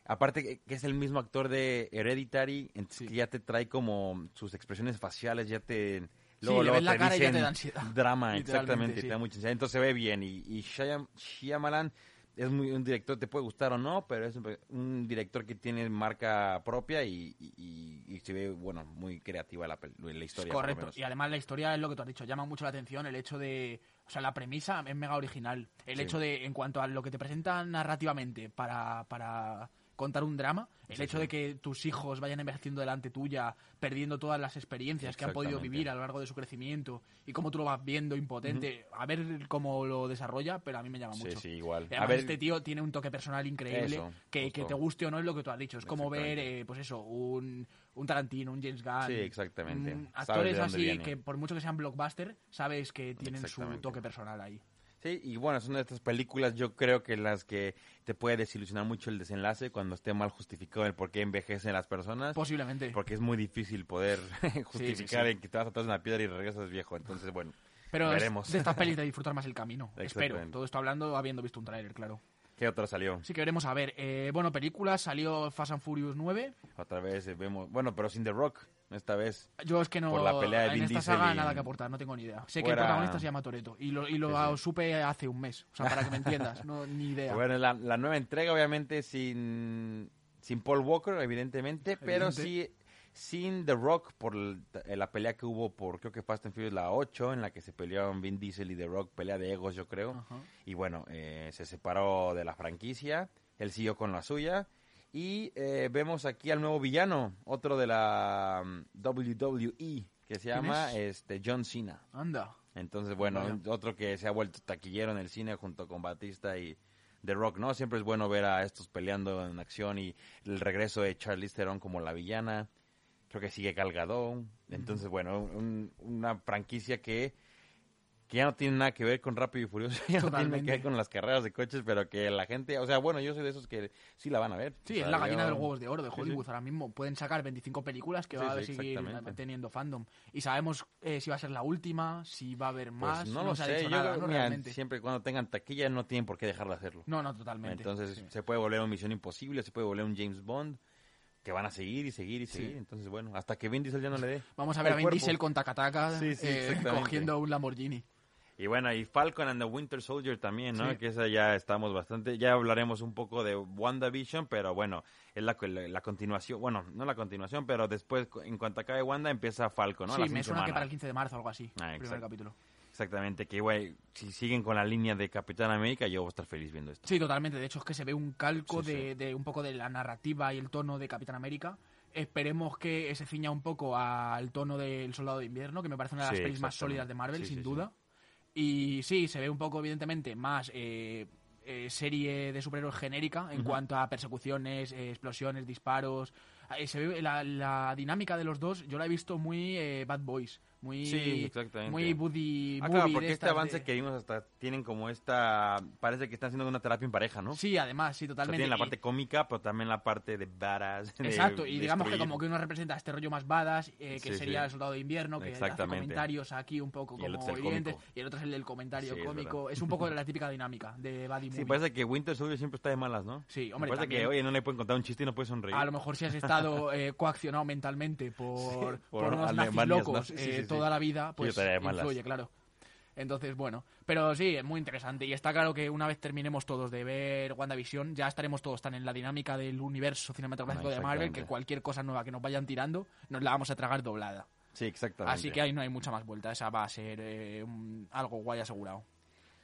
Speaker 5: aparte que- es el mismo actor de Hereditary, entonces
Speaker 6: Sí.
Speaker 5: que ya te trae como sus expresiones faciales, ya te...
Speaker 6: Sí, le ves la
Speaker 5: te
Speaker 6: cara y ya te da ansiedad.
Speaker 5: Drama, exactamente,
Speaker 6: sí.
Speaker 5: te da mucha ansiedad. Entonces se ve bien y, y Shyam- Shyamalan es muy, un director, te puede gustar o no, pero es un, un director que tiene marca propia y, y- y se ve, bueno, muy creativa la, la historia. lo
Speaker 6: Correcto. Y además la historia es lo que tú has dicho, llama mucho la atención el hecho de... O sea, la premisa es mega original. El
Speaker 5: Sí.
Speaker 6: hecho de, en cuanto a lo que te presentan narrativamente para, para contar un drama, el
Speaker 5: Sí,
Speaker 6: hecho
Speaker 5: sí.
Speaker 6: de que tus hijos vayan envejeciendo delante tuya, perdiendo todas las experiencias que han podido vivir a lo largo de su crecimiento y cómo tú lo vas viendo impotente, a ver cómo lo desarrolla, pero a mí me llama
Speaker 5: Sí,
Speaker 6: mucho.
Speaker 5: sí, igual.
Speaker 6: Y
Speaker 5: A ver,
Speaker 6: este tío tiene un toque personal increíble
Speaker 5: Eso,
Speaker 6: que, que te guste o no es lo que tú has dicho. Es como ver, eh, pues eso, un, un Tarantino, un James Gunn.
Speaker 5: Sí, exactamente.
Speaker 6: mm, actores así
Speaker 5: viene.
Speaker 6: que por mucho que sean blockbuster, sabes que tienen su toque personal ahí.
Speaker 5: Sí, y bueno, son de estas películas, yo creo que las que te puede desilusionar mucho el desenlace cuando esté mal justificado el por qué envejecen las personas.
Speaker 6: Posiblemente.
Speaker 5: Porque es muy difícil poder justificar
Speaker 6: sí.
Speaker 5: en que te vas atrás de una piedra y regresas viejo. Entonces, bueno,
Speaker 6: Pero es
Speaker 5: veremos.
Speaker 6: de estas pelis de disfrutar más el camino. Espero. Todo esto hablando habiendo visto un tráiler, claro.
Speaker 5: ¿qué otro salió?
Speaker 6: Así que veremos a ver. Eh, bueno, películas. Salió Fast and Furious 9.
Speaker 5: Otra vez eh, vemos, bueno, pero sin The Rock, esta vez.
Speaker 6: Yo es que no.
Speaker 5: Por la pelea de
Speaker 6: en
Speaker 5: Vin
Speaker 6: esta
Speaker 5: Diesel
Speaker 6: saga
Speaker 5: y-
Speaker 6: nada que aportar, no tengo ni idea. Sé que
Speaker 5: Fuera-
Speaker 6: el protagonista se llama Toreto. Y lo, y lo
Speaker 5: Sí, sí.
Speaker 6: supe hace un mes. O sea, para que me entiendas. No, ni idea.
Speaker 5: Bueno, la, la nueva entrega, obviamente, sin, sin Paul Walker, evidentemente, pero
Speaker 6: Evidente.
Speaker 5: sí sin The Rock por eh, la pelea que hubo por, creo que Fast and Furious la 8, en la que se pelearon Vin Diesel y The Rock, pelea de egos, yo creo.
Speaker 6: Ajá.
Speaker 5: Y bueno, eh, se separó de la franquicia, él siguió con la suya. Y eh, vemos aquí al nuevo villano, otro de la mm, WWE, que se llama
Speaker 6: es?
Speaker 5: este John Cena.
Speaker 6: Anda.
Speaker 5: Entonces, bueno, otro que se ha vuelto taquillero en el cine junto con Batista y The Rock, ¿no? Siempre es bueno ver a estos peleando en acción y el regreso de Charlize Theron como la villana. Creo que sigue Gal Gadot. Entonces, bueno, un- una franquicia que, que ya no tiene nada que ver con Rápido y Furioso, ya no tiene
Speaker 6: Totalmente.
Speaker 5: que ver con las carreras de coches, pero que la gente, o sea, bueno, yo soy de esos que sí la van a ver.
Speaker 6: Sí,
Speaker 5: O sea,
Speaker 6: es la gallina
Speaker 5: yo-
Speaker 6: de los huevos de oro de
Speaker 5: Sí, sí.
Speaker 6: Hollywood ahora mismo. Pueden sacar 25 películas que
Speaker 5: Sí,
Speaker 6: va a seguir teniendo fandom. Y sabemos eh, si va a ser la última, si va a haber más.
Speaker 5: Pues no, lo
Speaker 6: se ha
Speaker 5: sé,
Speaker 6: dicho
Speaker 5: yo
Speaker 6: nada,
Speaker 5: creo-
Speaker 6: ¿no? Realmente.
Speaker 5: siempre y cuando tengan taquilla no tienen por qué dejar de hacerlo.
Speaker 6: No, no, totalmente.
Speaker 5: Entonces se puede volver un Misión Imposible, se puede volver un James Bond, que van a seguir y seguir y
Speaker 6: Sí.
Speaker 5: seguir. Entonces, bueno, hasta que Vin Diesel ya no le dé.
Speaker 6: Vamos a ver a Vin
Speaker 5: cuerpo.
Speaker 6: Diesel con Takataka
Speaker 5: Sí, sí,
Speaker 6: eh, cogiendo un Lamborghini.
Speaker 5: Y bueno, y Falcon and the Winter Soldier también, ¿no?
Speaker 6: Sí.
Speaker 5: Que esa ya estamos bastante, ya hablaremos un poco de WandaVision, pero bueno, es la, la, la continuación, bueno, no la continuación, pero después, en cuanto acabe Wanda, empieza Falcon, ¿no?
Speaker 6: sí,
Speaker 5: La
Speaker 6: me suena que para el 15 de marzo o algo así.
Speaker 5: Ah,
Speaker 6: el primer capítulo.
Speaker 5: Exactamente, que güey, si siguen con la línea de Capitán América, yo voy a estar feliz viendo esto.
Speaker 6: Sí, totalmente. De hecho, es que se ve un calco
Speaker 5: Sí,
Speaker 6: de,
Speaker 5: sí.
Speaker 6: de un poco de la narrativa y el tono de Capitán América. Esperemos que se ciña un poco al tono del Soldado de Invierno, que me parece una de las
Speaker 5: Sí,
Speaker 6: pelis más sólidas de Marvel,
Speaker 5: Sí,
Speaker 6: sin
Speaker 5: sí,
Speaker 6: duda. Y sí, se ve un poco, evidentemente, más eh, eh, serie de superhéroes genérica en cuanto a persecuciones, eh, explosiones, disparos. Eh, se ve la, la dinámica de los dos, yo la he visto muy eh, Bad Boys, muy,
Speaker 5: Sí, exactamente.
Speaker 6: muy Buddy
Speaker 5: Ah, claro,
Speaker 6: de
Speaker 5: porque este avance
Speaker 6: de-
Speaker 5: que vimos hasta tienen como esta, parece que están haciendo una terapia en pareja, ¿no?
Speaker 6: Sí, además, sí,
Speaker 5: O sea,
Speaker 6: totalmente.
Speaker 5: tienen la
Speaker 6: Y-
Speaker 5: parte cómica, pero también la parte de badass. de
Speaker 6: Exacto, y digamos que
Speaker 5: destruir.
Speaker 6: como que uno representa este rollo más badass, eh, que
Speaker 5: Sí,
Speaker 6: sería
Speaker 5: sí.
Speaker 6: el soldado de invierno, que hace comentarios aquí un poco
Speaker 5: Y
Speaker 6: como
Speaker 5: es el
Speaker 6: evidentes, y el otro es el del comentario
Speaker 5: Sí, es
Speaker 6: cómico.
Speaker 5: verdad.
Speaker 6: Es, un poco de la típica dinámica de Buddy
Speaker 5: Sí,
Speaker 6: Movie.
Speaker 5: parece que Winter Soldier siempre está de malas, ¿no?
Speaker 6: Sí,
Speaker 5: Me
Speaker 6: hombre,
Speaker 5: parece
Speaker 6: también.
Speaker 5: que, oye, no le pueden contar un chiste y no puede sonreír.
Speaker 6: A lo mejor si has estado eh, coaccionado mentalmente por,
Speaker 5: Sí,
Speaker 6: por,
Speaker 5: por
Speaker 6: unos nazis locos toda la vida, pues influye, claro. Entonces, bueno. Pero sí, es muy interesante. Y está claro que una vez terminemos todos de ver WandaVision, ya estaremos todos tan en la dinámica del universo cinematográfico de Marvel que cualquier cosa nueva que nos vayan tirando, nos la vamos a tragar doblada.
Speaker 5: Sí, exactamente.
Speaker 6: Así que ahí no hay mucha más vuelta. Esa va a ser eh, un- algo guay asegurado.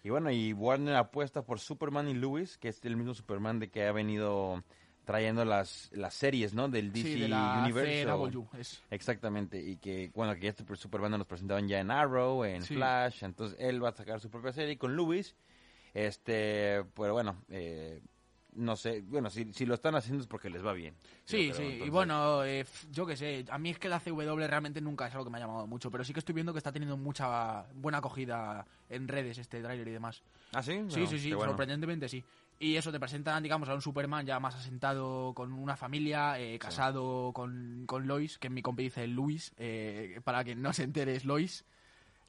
Speaker 5: Y bueno, y Warner apuesta por Superman y Lewis, que es el mismo Superman de que ha venido trayendo las, las series, ¿no? Del DC
Speaker 6: sí, de la
Speaker 5: Universe.
Speaker 6: CW.
Speaker 5: Exactamente, y que, bueno, que este Superman nos presentaban ya en Arrow, en
Speaker 6: Sí.
Speaker 5: Flash, entonces él va a sacar su propia serie con Lewis, este, pero bueno, eh, no sé, bueno, si, si lo están haciendo es porque les va bien.
Speaker 6: Sí,
Speaker 5: creo,
Speaker 6: sí, y bueno, eh, yo qué sé, a mí es que la CW realmente nunca es algo que me ha llamado mucho, pero sí que estoy viendo que está teniendo mucha buena acogida en redes este tráiler y demás.
Speaker 5: ¿Ah, sí?
Speaker 6: Sí,
Speaker 5: No,
Speaker 6: sí, sí,
Speaker 5: qué bueno.
Speaker 6: sorprendentemente sí. Y eso te presentan, digamos, a un Superman ya más asentado con una familia, eh, casado con, con Lois, que en mi compi dice Luis, eh, para que no se entere es Lois.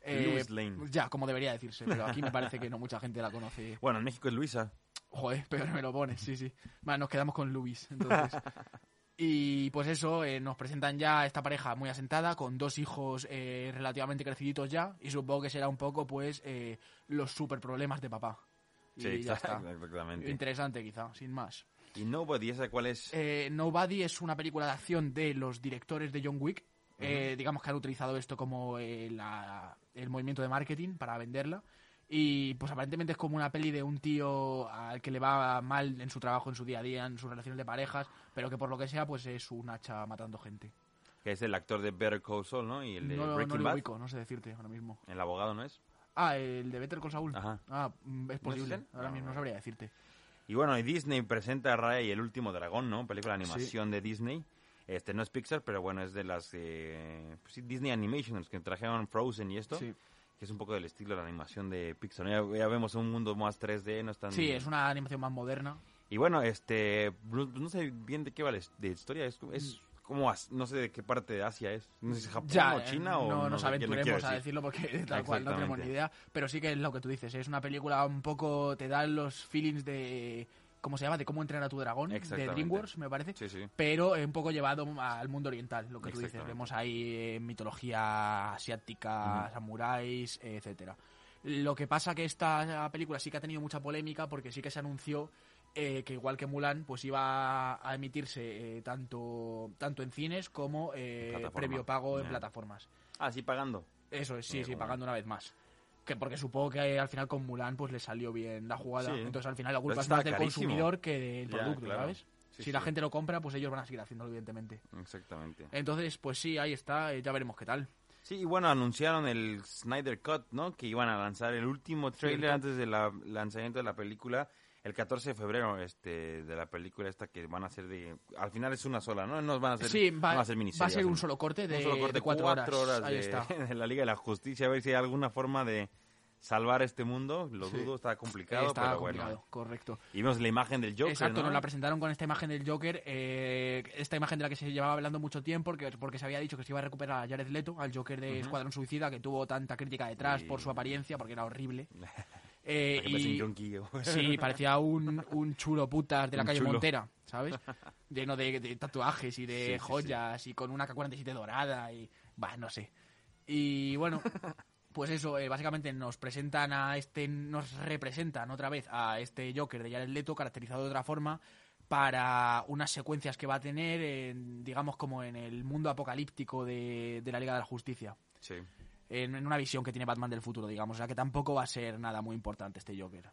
Speaker 6: Eh,
Speaker 5: Lois Lane.
Speaker 6: Ya, como debería decirse, pero aquí me parece que no mucha gente la conoce.
Speaker 5: Bueno, en México es Luisa.
Speaker 6: Joder, peor me lo pones, sí, sí. Bueno, nos quedamos con Luis, entonces. Y pues eso, eh, nos presentan ya esta pareja muy asentada, con dos hijos eh, relativamente creciditos ya, y supongo que será un poco, pues, eh, los super problemas de papá. Y
Speaker 5: Sí,
Speaker 6: ya está.
Speaker 5: exactamente.
Speaker 6: Interesante, quizá, sin más.
Speaker 5: Y Nobody, ¿esa cuál es?
Speaker 6: Eh, Nobody es una película de acción de los directores de John Wick. Eh, digamos que han utilizado esto como eh, la- el movimiento de marketing para venderla. Y pues aparentemente es como una peli de un tío al que le va mal en su trabajo, en su día a día, en sus relaciones de parejas, pero que por lo que sea pues es un hacha matando gente.
Speaker 5: Que es el actor de Better Call Saul, ¿no? Y el de
Speaker 6: No, no
Speaker 5: Breaking
Speaker 6: lo
Speaker 5: Bad.
Speaker 6: ubico, no sé decirte ahora mismo.
Speaker 5: El abogado, ¿no es?
Speaker 6: Ah, el de Better Call Saul.
Speaker 5: Ajá.
Speaker 6: Ah, mm, es
Speaker 5: ¿No es
Speaker 6: posible. Ahora mismo no sabría decirte.
Speaker 5: Y bueno, y Disney presenta a Raya y el último dragón, ¿no? Película de animación de Disney. Este no es Pixar, pero bueno, es de las eh, pues Disney Animation, los que trajeron Frozen y esto.
Speaker 6: Sí.
Speaker 5: Que es un poco del estilo de la animación de Pixar. Ya, ya vemos un mundo más 3D, no es tan...
Speaker 6: Sí, es una animación más moderna.
Speaker 5: Y bueno, este, no, no sé bien de qué va la de historia, es, es como, no sé de qué parte de Asia es, no sé si Japón
Speaker 6: Ya,
Speaker 5: o
Speaker 6: eh,
Speaker 5: China o
Speaker 6: no
Speaker 5: no
Speaker 6: nos aventuremos a
Speaker 5: decir.
Speaker 6: decirlo porque tal cual no tenemos ni idea, pero sí que es lo que tú dices, es una película un poco te da los feelings de ¿cómo se llama? de cómo entrenar a tu dragón de. DreamWorks, me parece.
Speaker 5: Sí, sí.
Speaker 6: Pero un poco llevado al mundo oriental, lo que tú dices. Vemos ahí eh, mitología asiática, samuráis, eh, etcétera. Lo que pasa que esta película sí que ha tenido mucha polémica porque sí que se anunció eh, que igual que Mulan, pues iba a emitirse eh, tanto tanto en cines como eh, previo pago en plataformas.
Speaker 5: Ah, sí, pagando.
Speaker 6: Eso es, sí, sí,
Speaker 5: bueno.
Speaker 6: pagando una vez más. Que porque supongo que al final con Mulan pues le salió bien la jugada.
Speaker 5: Sí.
Speaker 6: Entonces al final la culpa es más del
Speaker 5: carísimo.
Speaker 6: consumidor que del producto,
Speaker 5: claro.
Speaker 6: ¿sabes?
Speaker 5: Sí,
Speaker 6: si la gente lo compra, pues ellos van a seguir haciéndolo, evidentemente.
Speaker 5: Exactamente.
Speaker 6: Entonces, pues sí, ahí está, ya veremos qué tal.
Speaker 5: Sí, y bueno, anunciaron el Snyder Cut, ¿no? Que iban a lanzar el último trailer
Speaker 6: Cierto.
Speaker 5: antes del lanzamiento de la película, el 14 de febrero, este, de la película esta que van a hacer de... Al final es una sola, ¿no? No van a ser,
Speaker 6: Sí,
Speaker 5: no
Speaker 6: va,
Speaker 5: van a ser
Speaker 6: va a ser un solo corte de,
Speaker 5: un solo corte,
Speaker 6: de cuatro, horas. Ahí
Speaker 5: de,
Speaker 6: está.
Speaker 5: de la Liga de la Justicia, a ver si hay alguna forma de salvar este mundo. Lo
Speaker 6: Sí.
Speaker 5: dudo, está complicado,
Speaker 6: está
Speaker 5: pero
Speaker 6: complicado,
Speaker 5: bueno.
Speaker 6: correcto.
Speaker 5: Y vemos la imagen del Joker,
Speaker 6: Exacto,
Speaker 5: ¿no?
Speaker 6: nos la presentaron con esta imagen del Joker, eh, esta imagen de la que se llevaba hablando mucho tiempo, porque, porque se había dicho que se iba a recuperar a Jared Leto, al Joker de Escuadrón Suicida, que tuvo tanta crítica detrás por su apariencia, porque era horrible. Eh, y-
Speaker 5: yonki.
Speaker 6: Sí, parecía un, un chulo putas de la
Speaker 5: Un
Speaker 6: calle
Speaker 5: chulo.
Speaker 6: Montera, ¿sabes? Lleno de, de tatuajes y de
Speaker 5: Sí, sí, sí.
Speaker 6: joyas y con una K-47 dorada y... Bah, no sé. Y bueno, pues eso, eh, básicamente nos presentan a este... Nos representan otra vez a este Joker de Jared Leto, caracterizado de otra forma, para unas secuencias que va a tener, en, digamos, como en el mundo apocalíptico de, de la Liga de la Justicia
Speaker 5: Sí.
Speaker 6: En, una visión que tiene Batman del futuro, digamos. O sea que tampoco va a ser nada muy importante este Joker.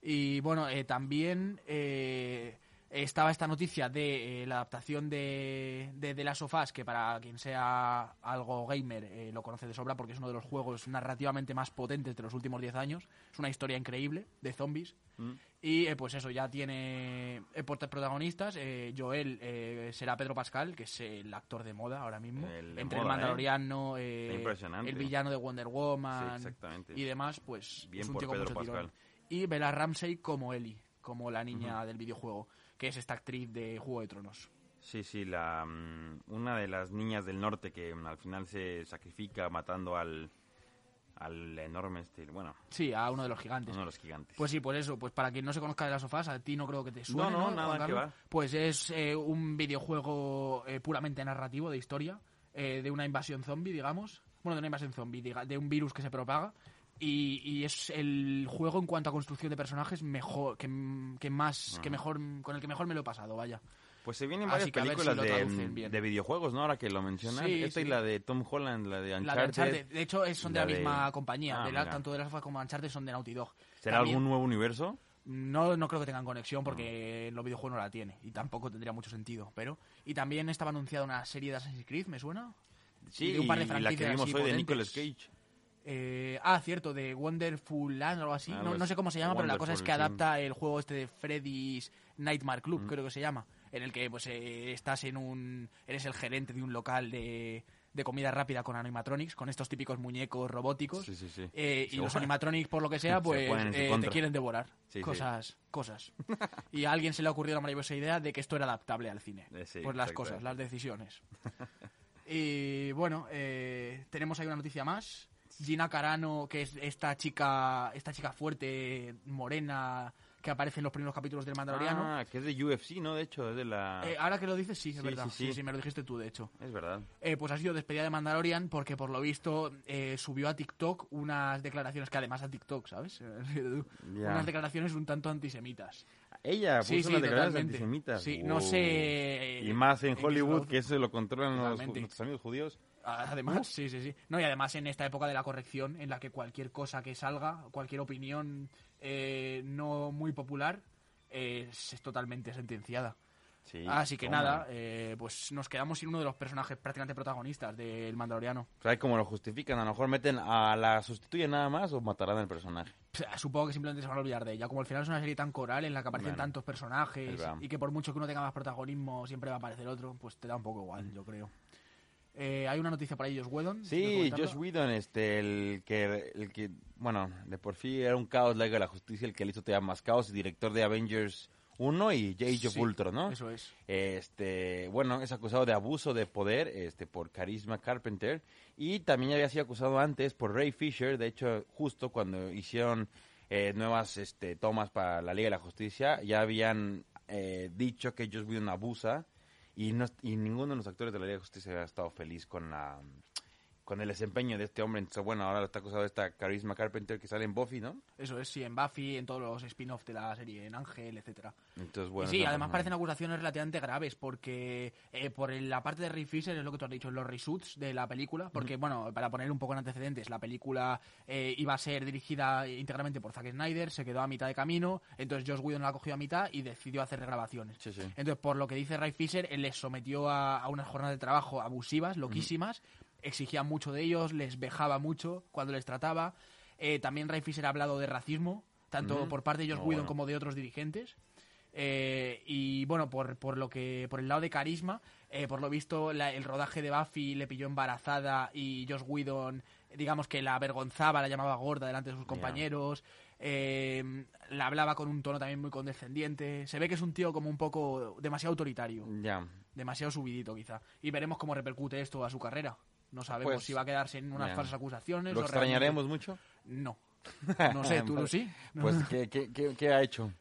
Speaker 6: Y bueno, eh, también eh, estaba esta noticia de eh, la adaptación de, de The Last of Us, que para quien sea algo gamer eh, lo conoce de sobra porque es uno de los juegos narrativamente más potentes de los últimos 10 años. Es una historia increíble de zombies.
Speaker 5: Mm.
Speaker 6: Y eh, pues eso, ya tiene eh, prota- protagonistas. Joel eh, será Pedro Pascal, que es el actor de moda ahora mismo.
Speaker 5: El de
Speaker 6: Entre
Speaker 5: moda,
Speaker 6: el Mandaloriano, el villano de Wonder Woman y demás, pues
Speaker 5: Bien
Speaker 6: es un
Speaker 5: por Pedro
Speaker 6: tirón.
Speaker 5: Pascal.
Speaker 6: Y Bella Ramsey como Ellie, como la niña del videojuego, que es esta actriz de Juego de Tronos.
Speaker 5: Sí, sí, la, mm, una de las niñas del norte que mm, al final se sacrifica matando al, al enorme, este, bueno,
Speaker 6: Sí, a uno de los gigantes.
Speaker 5: uno de los gigantes.
Speaker 6: Pues sí, por eso, pues para quien no se conozca de las sofás, a ti no creo que te suene,
Speaker 5: No, no,
Speaker 6: ¿no,
Speaker 5: nada, que va.
Speaker 6: Pues es eh, un videojuego eh, puramente narrativo de historia, eh, de una invasión zombie, digamos. Bueno, de una invasión zombie, de un virus que se propaga. Y, y es el juego en cuanto a construcción de personajes mejor que, que más que mejor con el que mejor me lo he pasado vaya
Speaker 5: Pues se vienen varias películas
Speaker 6: si
Speaker 5: de, videojuegos, ¿no? Ahora que lo mencionas.
Speaker 6: Sí,
Speaker 5: Esta y
Speaker 6: sí.
Speaker 5: la de Tom Holland, la de
Speaker 6: la
Speaker 5: Uncharted.
Speaker 6: de Uncharted de hecho son de
Speaker 5: la
Speaker 6: la
Speaker 5: de-
Speaker 6: misma compañía
Speaker 5: Ah,
Speaker 6: de la- tanto de las como Uncharted son de Naughty Dog
Speaker 5: ¿Será
Speaker 6: También-
Speaker 5: algún nuevo universo?
Speaker 6: No, no creo que tengan conexión porque en los videojuegos no la tiene y tampoco tendría mucho sentido. Pero y también estaba anunciada una serie de Assassin's Creed, ¿me suena?
Speaker 5: Sí,
Speaker 6: de un par de
Speaker 5: y la que vimos hoy de. Nicolas Cage.
Speaker 6: Eh, ah, cierto, de Wonderful Land o algo así.
Speaker 5: Algo
Speaker 6: No, sé cómo se llama, pero la cosa es que
Speaker 5: sí.
Speaker 6: adapta el juego este de Freddy's Nightmare Club,
Speaker 5: Mm.
Speaker 6: creo que se llama, en el que pues eh, estás en un eres el gerente de un local de, de comida rápida con animatronics, con estos típicos muñecos robóticos.
Speaker 5: Sí, sí, sí.
Speaker 6: Eh, y los animatronics, por lo que sea,
Speaker 5: se
Speaker 6: pues eh, te quieren devorar. Cosas, cosas. Y a alguien se le ha ocurrido la maravillosa idea de que esto era adaptable al cine.
Speaker 5: Eh,
Speaker 6: pues las cosas, las decisiones. y bueno, eh, tenemos ahí una noticia más. Gina Carano, que es esta chica, esta chica fuerte, morena, que aparece en los primeros capítulos del Mandaloriano.
Speaker 5: Ah, que es de UFC, ¿no? De hecho, es de la...
Speaker 6: Eh, ahora que lo dices, sí, es
Speaker 5: Sí,
Speaker 6: verdad.
Speaker 5: sí,
Speaker 6: Sí
Speaker 5: sí.
Speaker 6: me lo dijiste tú, de hecho.
Speaker 5: Es verdad.
Speaker 6: Eh, pues ha sido despedida de Mandalorian porque por lo visto eh, subió a TikTok unas declaraciones que además a TikTok, ¿sabes? Unas declaraciones un tanto antisemitas.
Speaker 5: Ella puso
Speaker 6: Sí, sí,
Speaker 5: unas declaraciones
Speaker 6: totalmente.
Speaker 5: antisemitas.
Speaker 6: Sí, no sé...
Speaker 5: Y más en Hollywood, que eso lo controlan los, nuestros amigos judíos.
Speaker 6: Además, sí, sí, sí. No, y además en esta época de la corrección, en la que cualquier cosa que salga, cualquier opinión eh, no muy popular, eh, es, totalmente sentenciada.
Speaker 5: Sí,
Speaker 6: Así que
Speaker 5: toma.
Speaker 6: nada, eh, pues nos quedamos sin uno de los personajes prácticamente protagonistas del Mandaloriano.
Speaker 5: ¿Sabes cómo lo justifican? A lo mejor meten a la sustituyen nada más o matarán al personaje.
Speaker 6: Supongo que simplemente se van a olvidar de ella. Como al final es una serie tan coral en la que aparecen
Speaker 5: Bueno,
Speaker 6: tantos
Speaker 5: es
Speaker 6: personajes y que por mucho que uno tenga más protagonismo siempre va a aparecer otro, pues te da un poco igual, yo creo. Eh, hay una noticia por ahí, Josh Whedon.
Speaker 5: Sí. Josh Whedon, este, el que, el que, bueno, de por sí era un caos la Liga de la Justicia, el que le hizo todavía más caos, director de Avengers 1 y Age of
Speaker 6: Sí,
Speaker 5: Ultron, ¿no?
Speaker 6: Eso es.
Speaker 5: Este, bueno, es acusado de abuso de poder, este, por Carisma Carpenter, y también había sido acusado antes por Ray Fisher, de hecho, justo cuando hicieron eh, nuevas, este, tomas para la Liga de la Justicia, ya habían eh, dicho que Josh Whedon abusa, y, no, y ninguno de los actores de la Liga de Justicia había estado feliz con la con el desempeño de este hombre. Entonces, bueno, ahora está acusado de esta Carisma Carpenter que sale en Buffy, ¿no?
Speaker 6: Eso es, sí, en Buffy, en todos los spin-offs de la serie, en Ángel, etcétera.
Speaker 5: Entonces,
Speaker 6: Y
Speaker 5: bueno.
Speaker 6: sí, además parecen acusaciones relativamente graves porque eh, por la parte de Ray Fisher es lo que tú has dicho, los reshoots de la película, porque bueno, para poner un poco en antecedentes, la película eh, iba a ser dirigida íntegramente por Zack Snyder, se quedó a mitad de camino, entonces Josh Whedon la cogió a mitad y decidió hacer regrabaciones.
Speaker 5: Sí, sí.
Speaker 6: Entonces, por lo que dice Ray Fisher, él les sometió a, a unas jornadas de trabajo abusivas, loquísimas, exigía mucho de ellos, les vejaba mucho cuando les trataba. Eh, también Ray Fisher ha hablado de racismo, tanto por parte de Josh
Speaker 5: Ah,
Speaker 6: Whedon
Speaker 5: bueno.
Speaker 6: como de otros dirigentes. Eh, y bueno, por, por lo que por el lado de carisma, eh, por lo visto la- el rodaje de Buffy le pilló embarazada y Josh Whedon, digamos que la avergonzaba, la llamaba gorda delante de sus compañeros, eh, la hablaba con un tono también muy condescendiente. Se ve que es un tío como un poco demasiado autoritario,
Speaker 5: Ya.
Speaker 6: demasiado subidito quizá. Y veremos cómo repercute esto a su carrera. No sabemos
Speaker 5: Pues,
Speaker 6: si va a quedarse en unas falsas acusaciones.
Speaker 5: ¿Lo
Speaker 6: o realmente-
Speaker 5: extrañaremos mucho?
Speaker 6: No. No sé, ¿tú sí?
Speaker 5: Pues, ¿qué, qué, qué, qué ha hecho?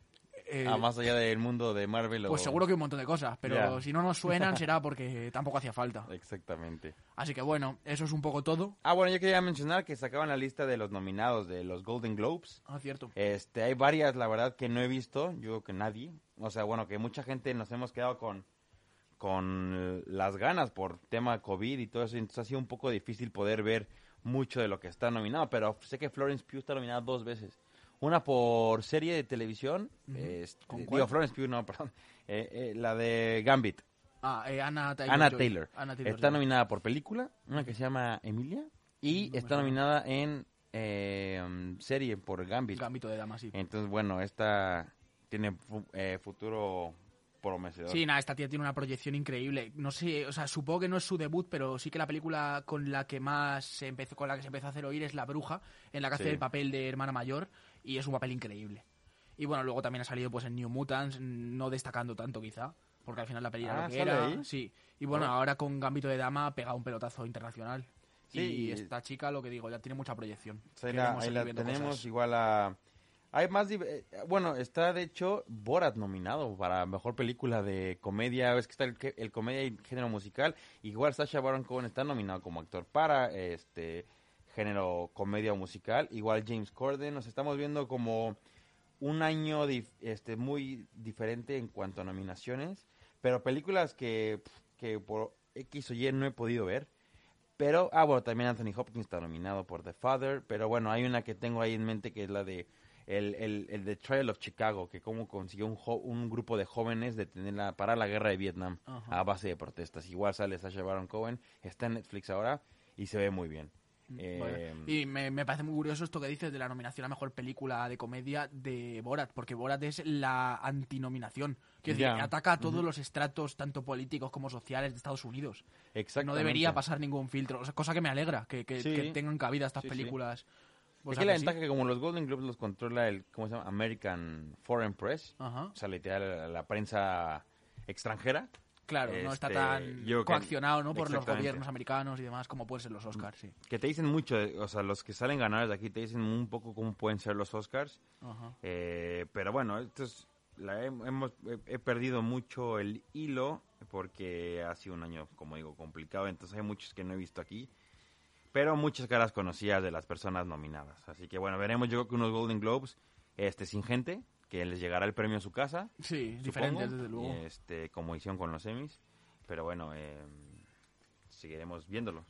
Speaker 6: Eh,
Speaker 5: Ah, más allá del mundo de Marvel. o-
Speaker 6: Pues seguro que un montón de cosas, pero si no nos suenan será porque tampoco hacía falta.
Speaker 5: Exactamente.
Speaker 6: Así que bueno, eso es un poco todo.
Speaker 5: Ah, bueno, yo quería mencionar que sacaban la lista de los nominados de los Golden Globes.
Speaker 6: Ah, cierto.
Speaker 5: Este, hay varias, la verdad, que no he visto. Yo creo que nadie. O sea, bueno, que mucha gente nos hemos quedado con, con las ganas por tema COVID y todo eso. Entonces ha sido un poco difícil poder ver mucho de lo que está nominado. Pero sé que Florence Pugh está nominada dos veces. Una por serie de televisión.
Speaker 6: ¿Con
Speaker 5: digo,
Speaker 6: cuál?
Speaker 5: Florence Pugh, no, perdón. Eh, eh, la de Gambit.
Speaker 6: Ah, eh, Anna Taylor.
Speaker 5: Anna. Taylor.
Speaker 6: Anna Taylor
Speaker 5: Está nominada por película, una que se llama Emilia. Y
Speaker 6: No
Speaker 5: está nominada en eh, serie por Gambit.
Speaker 6: Gambito de Dama, sí.
Speaker 5: Entonces, bueno, esta tiene fu- eh, futuro prometedor.
Speaker 6: Sí, nada, esta tía tiene una proyección increíble. No sé, o sea, supongo que no es su debut, pero sí que la película con la que más se empezó, con la que se empezó a hacer oír es La Bruja, en la que hace el papel de hermana mayor, y es un papel increíble. Y bueno, luego también ha salido pues en New Mutants, no destacando tanto quizá, porque al final la peli era
Speaker 5: Ah,
Speaker 6: lo que
Speaker 5: ¿sale
Speaker 6: era.
Speaker 5: ahí?
Speaker 6: Sí. Y bueno, ahora con Gambito de Dama pega un pelotazo internacional.
Speaker 5: Sí,
Speaker 6: y esta chica, lo que digo, ya tiene mucha proyección.
Speaker 5: Ahí la, tenemos
Speaker 6: cosas.
Speaker 5: igual a... Hay más... eh, Bueno, está de hecho Borat nominado para Mejor Película de Comedia. Es que está el, el comedia y género musical. Igual Sacha Baron Cohen está nominado como actor para este género comedia o musical. Igual James Corden. Nos estamos viendo como un año este muy diferente en cuanto a nominaciones. Pero películas que, que por X o Y no he podido ver. Pero, ah, bueno, también Anthony Hopkins está nominado por The Father. Pero bueno, hay una que tengo ahí en mente que es la de el, el, el The Trial of Chicago, que cómo consiguió un, jo- un grupo de jóvenes detenerla para la guerra de Vietnam a base de protestas. Igual sale Sacha Baron Cohen, está en Netflix ahora y se ve muy bien. Eh,
Speaker 6: Vale. Y me, me parece muy curioso esto que dices de la nominación a mejor película de comedia de Borat, porque Borat es la antinominación. Decir,
Speaker 5: Ya.
Speaker 6: ataca a todos los estratos, tanto políticos como sociales de Estados Unidos. No
Speaker 5: exactamente.
Speaker 6: debería pasar ningún filtro. O sea, cosa que me alegra, que, que-
Speaker 5: Sí.
Speaker 6: que tengan cabida estas
Speaker 5: Sí, sí.
Speaker 6: O
Speaker 5: Aquí
Speaker 6: sea
Speaker 5: la
Speaker 6: que sí.
Speaker 5: ventaja que como los Golden Globes los controla el, ¿cómo se llama? American Foreign Press.
Speaker 6: Ajá.
Speaker 5: O sea, literal, la, la prensa extranjera.
Speaker 6: Claro, no está
Speaker 5: Este,
Speaker 6: tan
Speaker 5: yo
Speaker 6: coaccionado ¿no? por los gobiernos americanos y demás, como pueden ser los Oscars, sí.
Speaker 5: Que te dicen mucho, o sea, los que salen ganadores de aquí te dicen un poco cómo pueden ser los Oscars.
Speaker 6: Ajá.
Speaker 5: Eh, pero bueno, esto es- la he, hemos, he, he perdido mucho el hilo porque ha sido un año, como digo, complicado. Entonces hay muchos que no he visto aquí. Pero muchas caras conocidas de las personas nominadas. Así que bueno, veremos yo creo que unos Golden Globes este, sin gente, que les llegará el premio a su casa.
Speaker 6: Sí,
Speaker 5: supongo,
Speaker 6: diferentes, desde luego.
Speaker 5: Este, como hicieron con los Emmys. Pero bueno, eh, seguiremos viéndolo.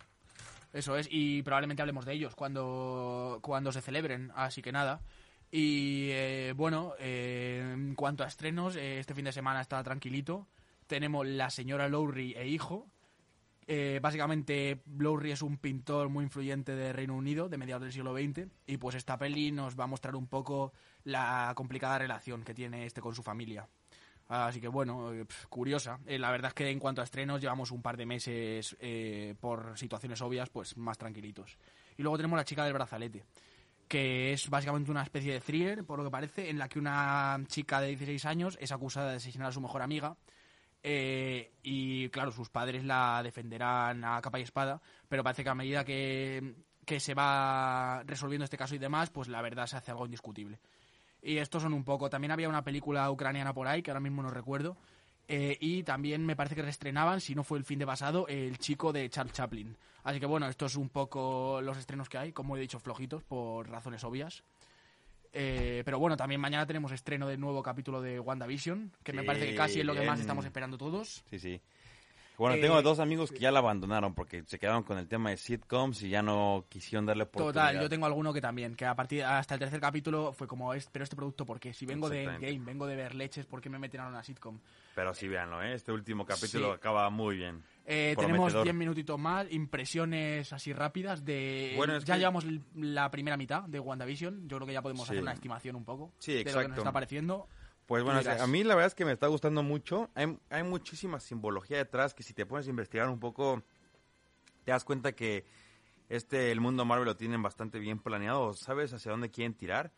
Speaker 6: Eso es, y probablemente hablemos de ellos cuando, cuando se celebren, así que nada. Y eh, bueno, eh, en cuanto a estrenos, eh, este fin de semana está tranquilito. Tenemos La señora Lowry e hijo. Eh, básicamente, Lowry es un pintor muy influyente de Reino Unido, de mediados del siglo XX, y pues esta peli nos va a mostrar un poco la complicada relación que tiene este con su familia. Así que bueno, eh, curiosa. Eh, la verdad es que en cuanto a estrenos llevamos un par de meses por situaciones obvias, pues más tranquilitos. Y luego tenemos La chica del brazalete, que es básicamente una especie de thriller, por lo que parece, en la que una chica de 16 años es acusada de asesinar a su mejor amiga. Eh, y claro, sus padres la defenderán a capa y espada, pero parece que a medida que, que se va resolviendo este caso y demás, pues la verdad se hace algo indiscutible. Y estos son un poco. También había una película ucraniana por ahí, que ahora mismo no recuerdo. eh, y también me parece que reestrenaban, si no fue el fin de pasado, El chico de Charles Chaplin. Así que bueno, esto es un poco los estrenos que hay, como he dicho, flojitos, por razones obvias. Eh, pero bueno, también mañana tenemos estreno del nuevo capítulo de WandaVision, que me parece que casi es lo que más estamos esperando todos.
Speaker 5: Sí, sí. Bueno,
Speaker 6: Eh,
Speaker 5: tengo dos amigos que ya la abandonaron porque se quedaron con el tema de sitcoms y ya no quisieron darle oportunidad.
Speaker 6: Total, yo tengo alguno que también, que a partir hasta el tercer capítulo fue como, es, pero este producto, ¿por qué? Si vengo de. Endgame, vengo de ver leches, ¿por qué me meten a una sitcom?
Speaker 5: Pero sí, véanlo, ¿eh? Este último capítulo
Speaker 6: Sí.
Speaker 5: acaba muy bien.
Speaker 6: Eh, tenemos 10 minutitos más, impresiones así rápidas de...
Speaker 5: Bueno,
Speaker 6: ya
Speaker 5: que-
Speaker 6: llevamos la primera mitad de WandaVision, yo creo que ya podemos
Speaker 5: Sí.
Speaker 6: hacer una estimación un poco
Speaker 5: Sí,
Speaker 6: de lo que nos
Speaker 5: exacto.
Speaker 6: está pareciendo.
Speaker 5: Pues bueno,
Speaker 6: dirás-
Speaker 5: a mí la verdad es que me está gustando mucho. Hay, hay muchísima simbología detrás que si te pones a investigar un poco, te das cuenta que este el mundo Marvel lo tienen bastante bien planeado. ¿Sabes hacia dónde quieren tirar?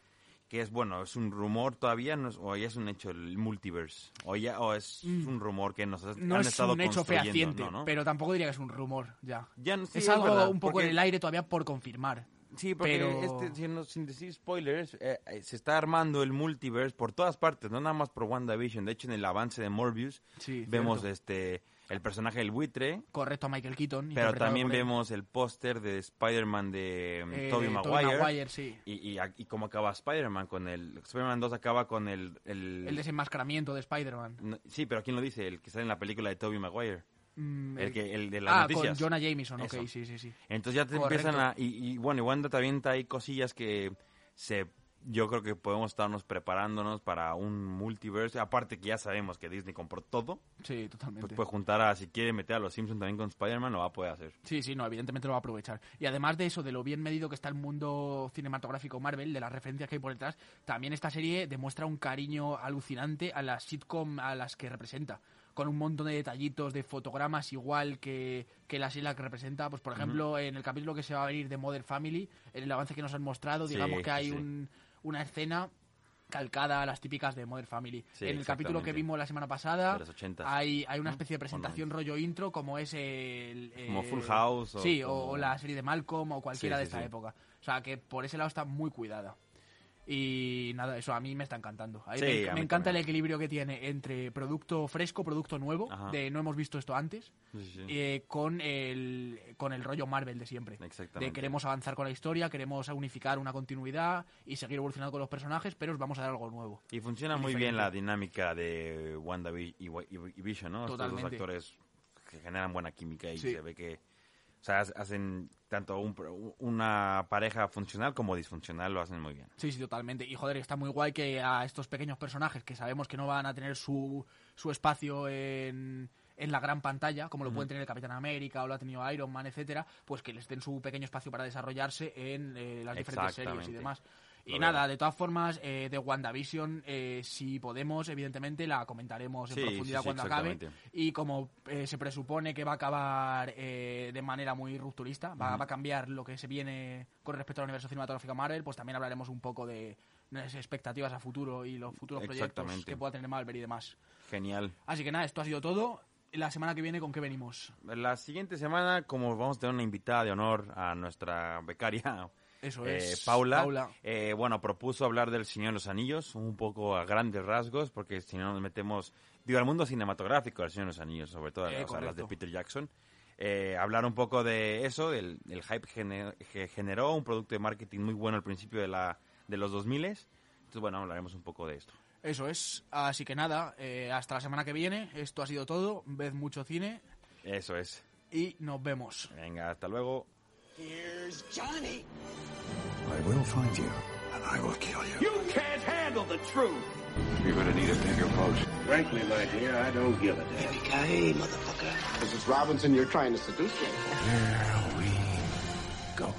Speaker 5: Que es, bueno, es un rumor todavía, no es- o ya es un hecho el multiverse. O, ya, o es
Speaker 6: Mm.
Speaker 5: un rumor que nos
Speaker 6: No
Speaker 5: han
Speaker 6: es
Speaker 5: estado
Speaker 6: un hecho
Speaker 5: construyendo,
Speaker 6: fehaciente,
Speaker 5: ¿no? ¿no?
Speaker 6: pero tampoco diría que es un rumor, ya.
Speaker 5: Ya sí,
Speaker 6: es algo
Speaker 5: verdad,
Speaker 6: un poco
Speaker 5: porque-
Speaker 6: en el aire todavía por confirmar.
Speaker 5: Sí, porque
Speaker 6: Pero-
Speaker 5: este, si no- sin decir spoilers, eh, eh, se está armando el multiverse por todas partes, no nada más por WandaVision. De hecho, en el avance de Morbius
Speaker 6: Sí,
Speaker 5: vemos
Speaker 6: cierto.
Speaker 5: este el personaje del buitre,
Speaker 6: Correcto a Michael Keaton.
Speaker 5: pero también vemos el póster de Spider-Man de um,
Speaker 6: Eh,
Speaker 5: Tobey
Speaker 6: Tobey
Speaker 5: Maguire.
Speaker 6: Maguire, sí.
Speaker 5: Y, y, y cómo acaba Spider-Man con el... Spider-Man 2 acaba con el... El,
Speaker 6: El desenmascaramiento de Spider-Man.
Speaker 5: no, sí, pero ¿quién lo dice? El que sale en la película de Tobey Maguire.
Speaker 6: Mm,
Speaker 5: El, que, el de las
Speaker 6: ah,
Speaker 5: noticias.
Speaker 6: con Jonah Jameson, ok,
Speaker 5: Eso.
Speaker 6: sí, sí, sí.
Speaker 5: Entonces ya te
Speaker 6: Correcto.
Speaker 5: empiezan a... Y, y, bueno, y Wanda también hay cosillas que se... Yo creo que podemos estarnos preparándonos para un multiverse. Aparte que ya sabemos que Disney compró todo.
Speaker 6: Sí, totalmente.
Speaker 5: Pues puede juntar a... Si quiere meter a los Simpsons también con Spider-Man, lo va a poder hacer.
Speaker 6: Sí, sí, no, evidentemente lo va a aprovechar. Y además de eso, de lo bien medido que está el mundo cinematográfico Marvel, de las referencias que hay por detrás, también esta serie demuestra un cariño alucinante a las sitcom a las que representa. Con un montón de detallitos, de fotogramas igual que, que la serie que representa. Pues por ejemplo, en el capítulo que se va a venir de Modern Family, en el avance que nos han mostrado,
Speaker 5: Sí,
Speaker 6: digamos que hay
Speaker 5: sí.
Speaker 6: un- una escena calcada a las típicas de Modern Family.
Speaker 5: Sí,
Speaker 6: en el capítulo que vimos la semana pasada,
Speaker 5: De los 80s.
Speaker 6: hay, hay una especie de presentación rollo intro como es el...
Speaker 5: Como
Speaker 6: eh,
Speaker 5: Full House
Speaker 6: sí, o- la serie de Malcolm o cualquiera
Speaker 5: Sí,
Speaker 6: de esta época. O sea, que por ese lado está muy cuidada. Y nada, eso a mí me está encantando. A mí
Speaker 5: Sí,
Speaker 6: me,
Speaker 5: a
Speaker 6: me
Speaker 5: mí
Speaker 6: encanta
Speaker 5: también.
Speaker 6: el equilibrio que tiene entre producto fresco, producto nuevo,
Speaker 5: Ajá.
Speaker 6: de no hemos visto esto antes,
Speaker 5: Sí, sí.
Speaker 6: eh, con, el, con el rollo Marvel de siempre.
Speaker 5: Exactamente.
Speaker 6: De queremos avanzar con la historia, queremos unificar una continuidad y seguir evolucionando con los personajes, pero os vamos a dar algo nuevo.
Speaker 5: Y funciona muy bien la dinámica de Wanda y, y- y Vision, ¿no? Estos dos actores que generan buena química y se ve que o sea, hacen tanto un una pareja funcional como disfuncional, lo hacen muy bien.
Speaker 6: Sí, sí, totalmente. Y joder, está muy guay que a estos pequeños personajes que sabemos que no van a tener su, su espacio en, en la gran pantalla, como lo pueden tener el Capitán América o lo ha tenido Iron Man, etcétera, pues que les den su pequeño espacio para desarrollarse en eh, las diferentes series y demás. Y nada, de todas formas, eh, de WandaVision, eh, si podemos, evidentemente la comentaremos en
Speaker 5: Sí,
Speaker 6: profundidad
Speaker 5: sí, sí,
Speaker 6: cuando acabe. Y como eh, se presupone que va a acabar eh, de manera muy rupturista, va, va a cambiar lo que se viene con respecto al universo cinematográfico Marvel, pues también hablaremos un poco de las expectativas a futuro y los futuros proyectos que pueda tener Marvel y demás.
Speaker 5: Genial.
Speaker 6: Así que nada, esto ha sido todo. la semana que viene, ¿con qué venimos?
Speaker 5: La siguiente semana, como vamos a tener una invitada de honor a nuestra becaria
Speaker 6: Eso
Speaker 5: eh,
Speaker 6: es.
Speaker 5: Paula,
Speaker 6: Paula.
Speaker 5: eh, bueno, propuso hablar del Señor de los Anillos, un poco a grandes rasgos, porque si no nos metemos, digo, al mundo cinematográfico del Señor de los Anillos, sobre todo
Speaker 6: Eh,
Speaker 5: sea, las de. Peter Jackson. Eh, hablar un poco de eso, el, el hype que generó, un producto de marketing muy bueno al principio de, la, de los 2000 Entonces, bueno, hablaremos un poco de esto.
Speaker 6: Eso es. Así que nada, eh, hasta la semana que viene. Esto ha sido todo. Ved mucho cine
Speaker 5: Eso es.
Speaker 6: y nos vemos.
Speaker 5: Venga, hasta luego. Here's Johnny.
Speaker 2: I will find you, and I will kill you.
Speaker 1: You can't handle the truth.
Speaker 2: You're gonna need a bigger boat.
Speaker 1: Frankly, my dear, I don't give a damn. Yippee ki motherfucker.
Speaker 4: Mrs. Robinson, you're trying to seduce me.
Speaker 2: Here we go.